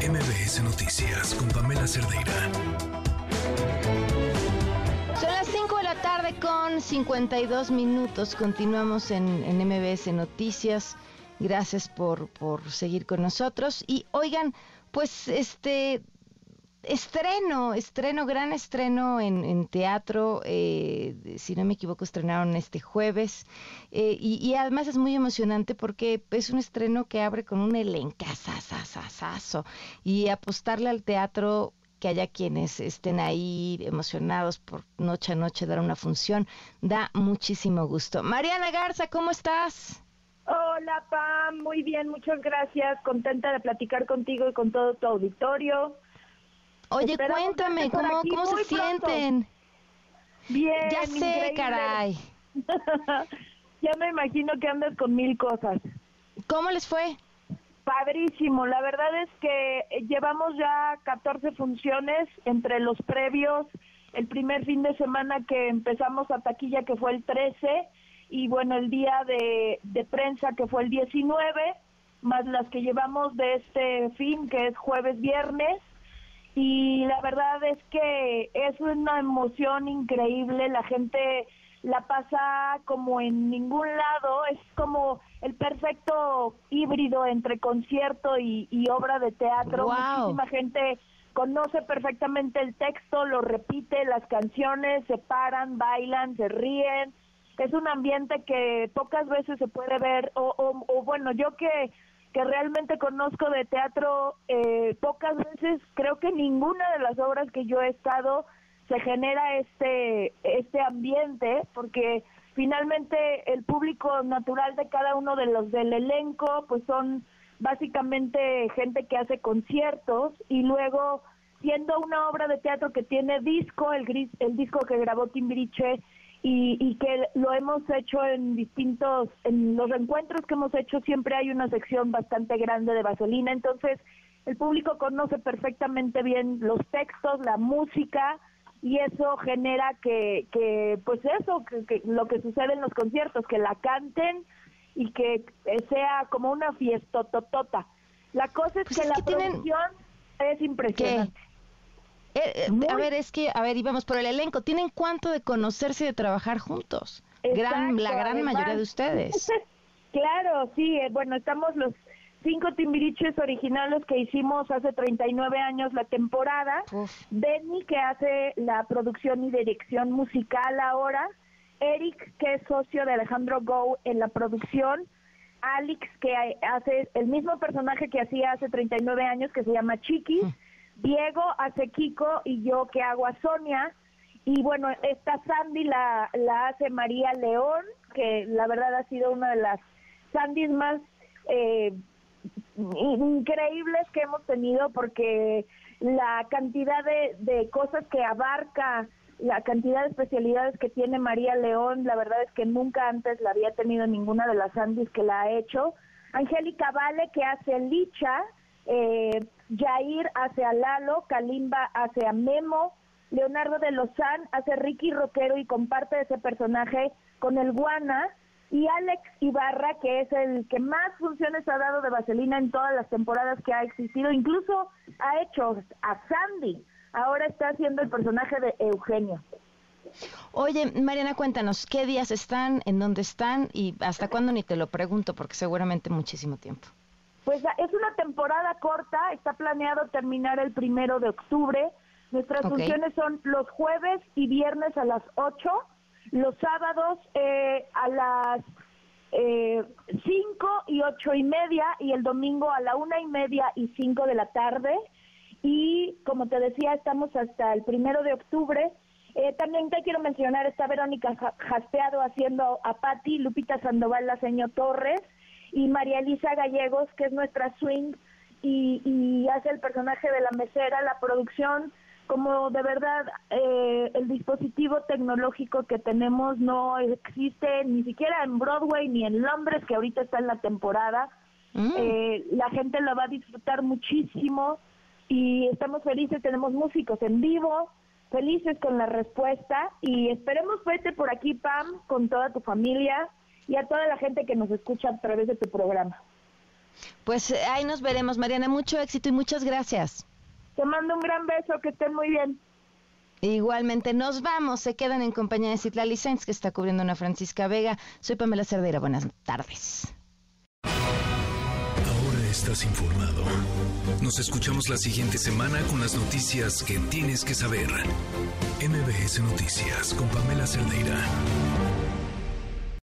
MBS Noticias con Pamela Cerdeira. Son las 5 de la tarde con 52 minutos. Continuamos en, en MBS Noticias. Gracias por, por seguir con nosotros. Y oigan, pues este estreno, estreno, gran estreno en, teatro, eh, si no me equivoco, estrenaron este jueves, eh, y, además es muy emocionante porque es un estreno que abre con un elencazazazazo, y apostarle al teatro que haya quienes estén ahí emocionados por noche a noche dar una función, da muchísimo gusto. Mariana Garza, ¿cómo estás? Hola Pam, muy bien, muchas gracias, contenta de platicar contigo y con todo tu auditorio. Oye, cuéntame, ¿cómo, cómo se sienten? Bien. Ya sé, caray. ya me imagino que andas con mil cosas. ¿Cómo les fue? Padrísimo, la verdad es que llevamos ya 14 funciones entre los previos, el primer fin de semana que empezamos a taquilla que fue el 13 y bueno, el día de, de prensa que fue el 19, más las que llevamos de este fin que es jueves, viernes y la verdad es que es una emoción increíble, la gente la pasa como en ningún lado, es como el perfecto híbrido entre concierto y, obra de teatro, muchísima gente conoce perfectamente el texto, lo repite, las canciones, se paran, bailan, se ríen, es un ambiente que pocas veces se puede ver, o, o bueno, yo que que realmente conozco de teatro eh, pocas veces, creo que ninguna de las obras que yo he estado se genera este, este ambiente, porque finalmente el público natural de cada uno de los del elenco, pues son básicamente gente que hace conciertos y luego siendo una obra de teatro que tiene disco, el, gris, el disco que grabó Timbiriche y, y que lo hemos hecho en distintos, en los reencuentros que hemos hecho siempre hay una sección bastante grande de vaselina, entonces el público conoce perfectamente bien los textos, la música y eso genera que, que pues eso, que, lo que sucede en los conciertos, que la canten y que sea como una fiesta totota. La cosa es Pues que es la que tienen- producción es impresionante. Eh, eh, a ver, es que, a ver, íbamos por el elenco. ¿Tienen cuánto de conocerse y de trabajar juntos? gran, la gran además. mayoría de ustedes. claro, sí, eh, bueno, estamos los cinco timbiriches originales que hicimos hace 39 años la temporada. Benny, que hace la producción y dirección musical ahora. Eric, que es socio de Alejandro Go en la producción. Alex, que hace el mismo personaje que hacía hace 39 años, que se llama Chiquis. Diego hace Kiko y yo que hago a Sonia. Y bueno, esta Sandy la, la hace María León, que la verdad ha sido una de las Sandys más eh, increíbles que hemos tenido porque la cantidad de, de cosas que abarca, la cantidad de especialidades que tiene María León, la verdad es que nunca antes la había tenido ninguna de las Sandys que la ha hecho. Angélica Vale, que hace Licha, eh, Jair hace a Lalo, Kalimba hace a Memo, Leonardo de Lozán hace Ricky Roquero y comparte ese personaje con el Guana, y Alex Ibarra, que es el que más funciones ha dado de Vaselina en todas las temporadas que ha existido, incluso ha hecho a Sandy, ahora está haciendo el personaje de Eugenio. Oye, Mariana, cuéntanos, ¿qué días están, en dónde están y hasta cuándo ni te lo pregunto, porque seguramente muchísimo tiempo. Pues es una temporada corta, está planeado terminar el primero de octubre. Nuestras funciones son los jueves y viernes a las 8, los sábados eh, a las eh, 5 y ocho y media y el domingo a la una y media y 5 de la tarde. Y como te decía, estamos hasta el primero de octubre. Eh, también te quiero mencionar, está Verónica Ja- Jaspeado haciendo a Patti, Lupita Sandoval, la señor Torres, y María Elisa Gallegos, que es nuestra swing, y, y hace el personaje de la mesera, la producción, como de verdad eh, el dispositivo tecnológico que tenemos no existe ni siquiera en Broadway ni en Londres, que ahorita está en la temporada. Eh, la gente lo va a disfrutar muchísimo y estamos felices, tenemos músicos en vivo, felices con la respuesta y esperemos verte por aquí, Pam, con toda tu familia y a toda la gente que nos escucha a través de tu programa. Pues eh, ahí nos veremos, Mariana. Mucho éxito y muchas gracias. Te mando un gran beso, que estén muy bien. Igualmente, nos vamos. Se quedan en compañía de Citlali Sainz, que está cubriendo una Francisca Vega. Soy Pamela Cerdeira. Buenas tardes. Ahora estás informado. Nos escuchamos la siguiente semana con las noticias que tienes que saber. MBS Noticias con Pamela Cerdeira.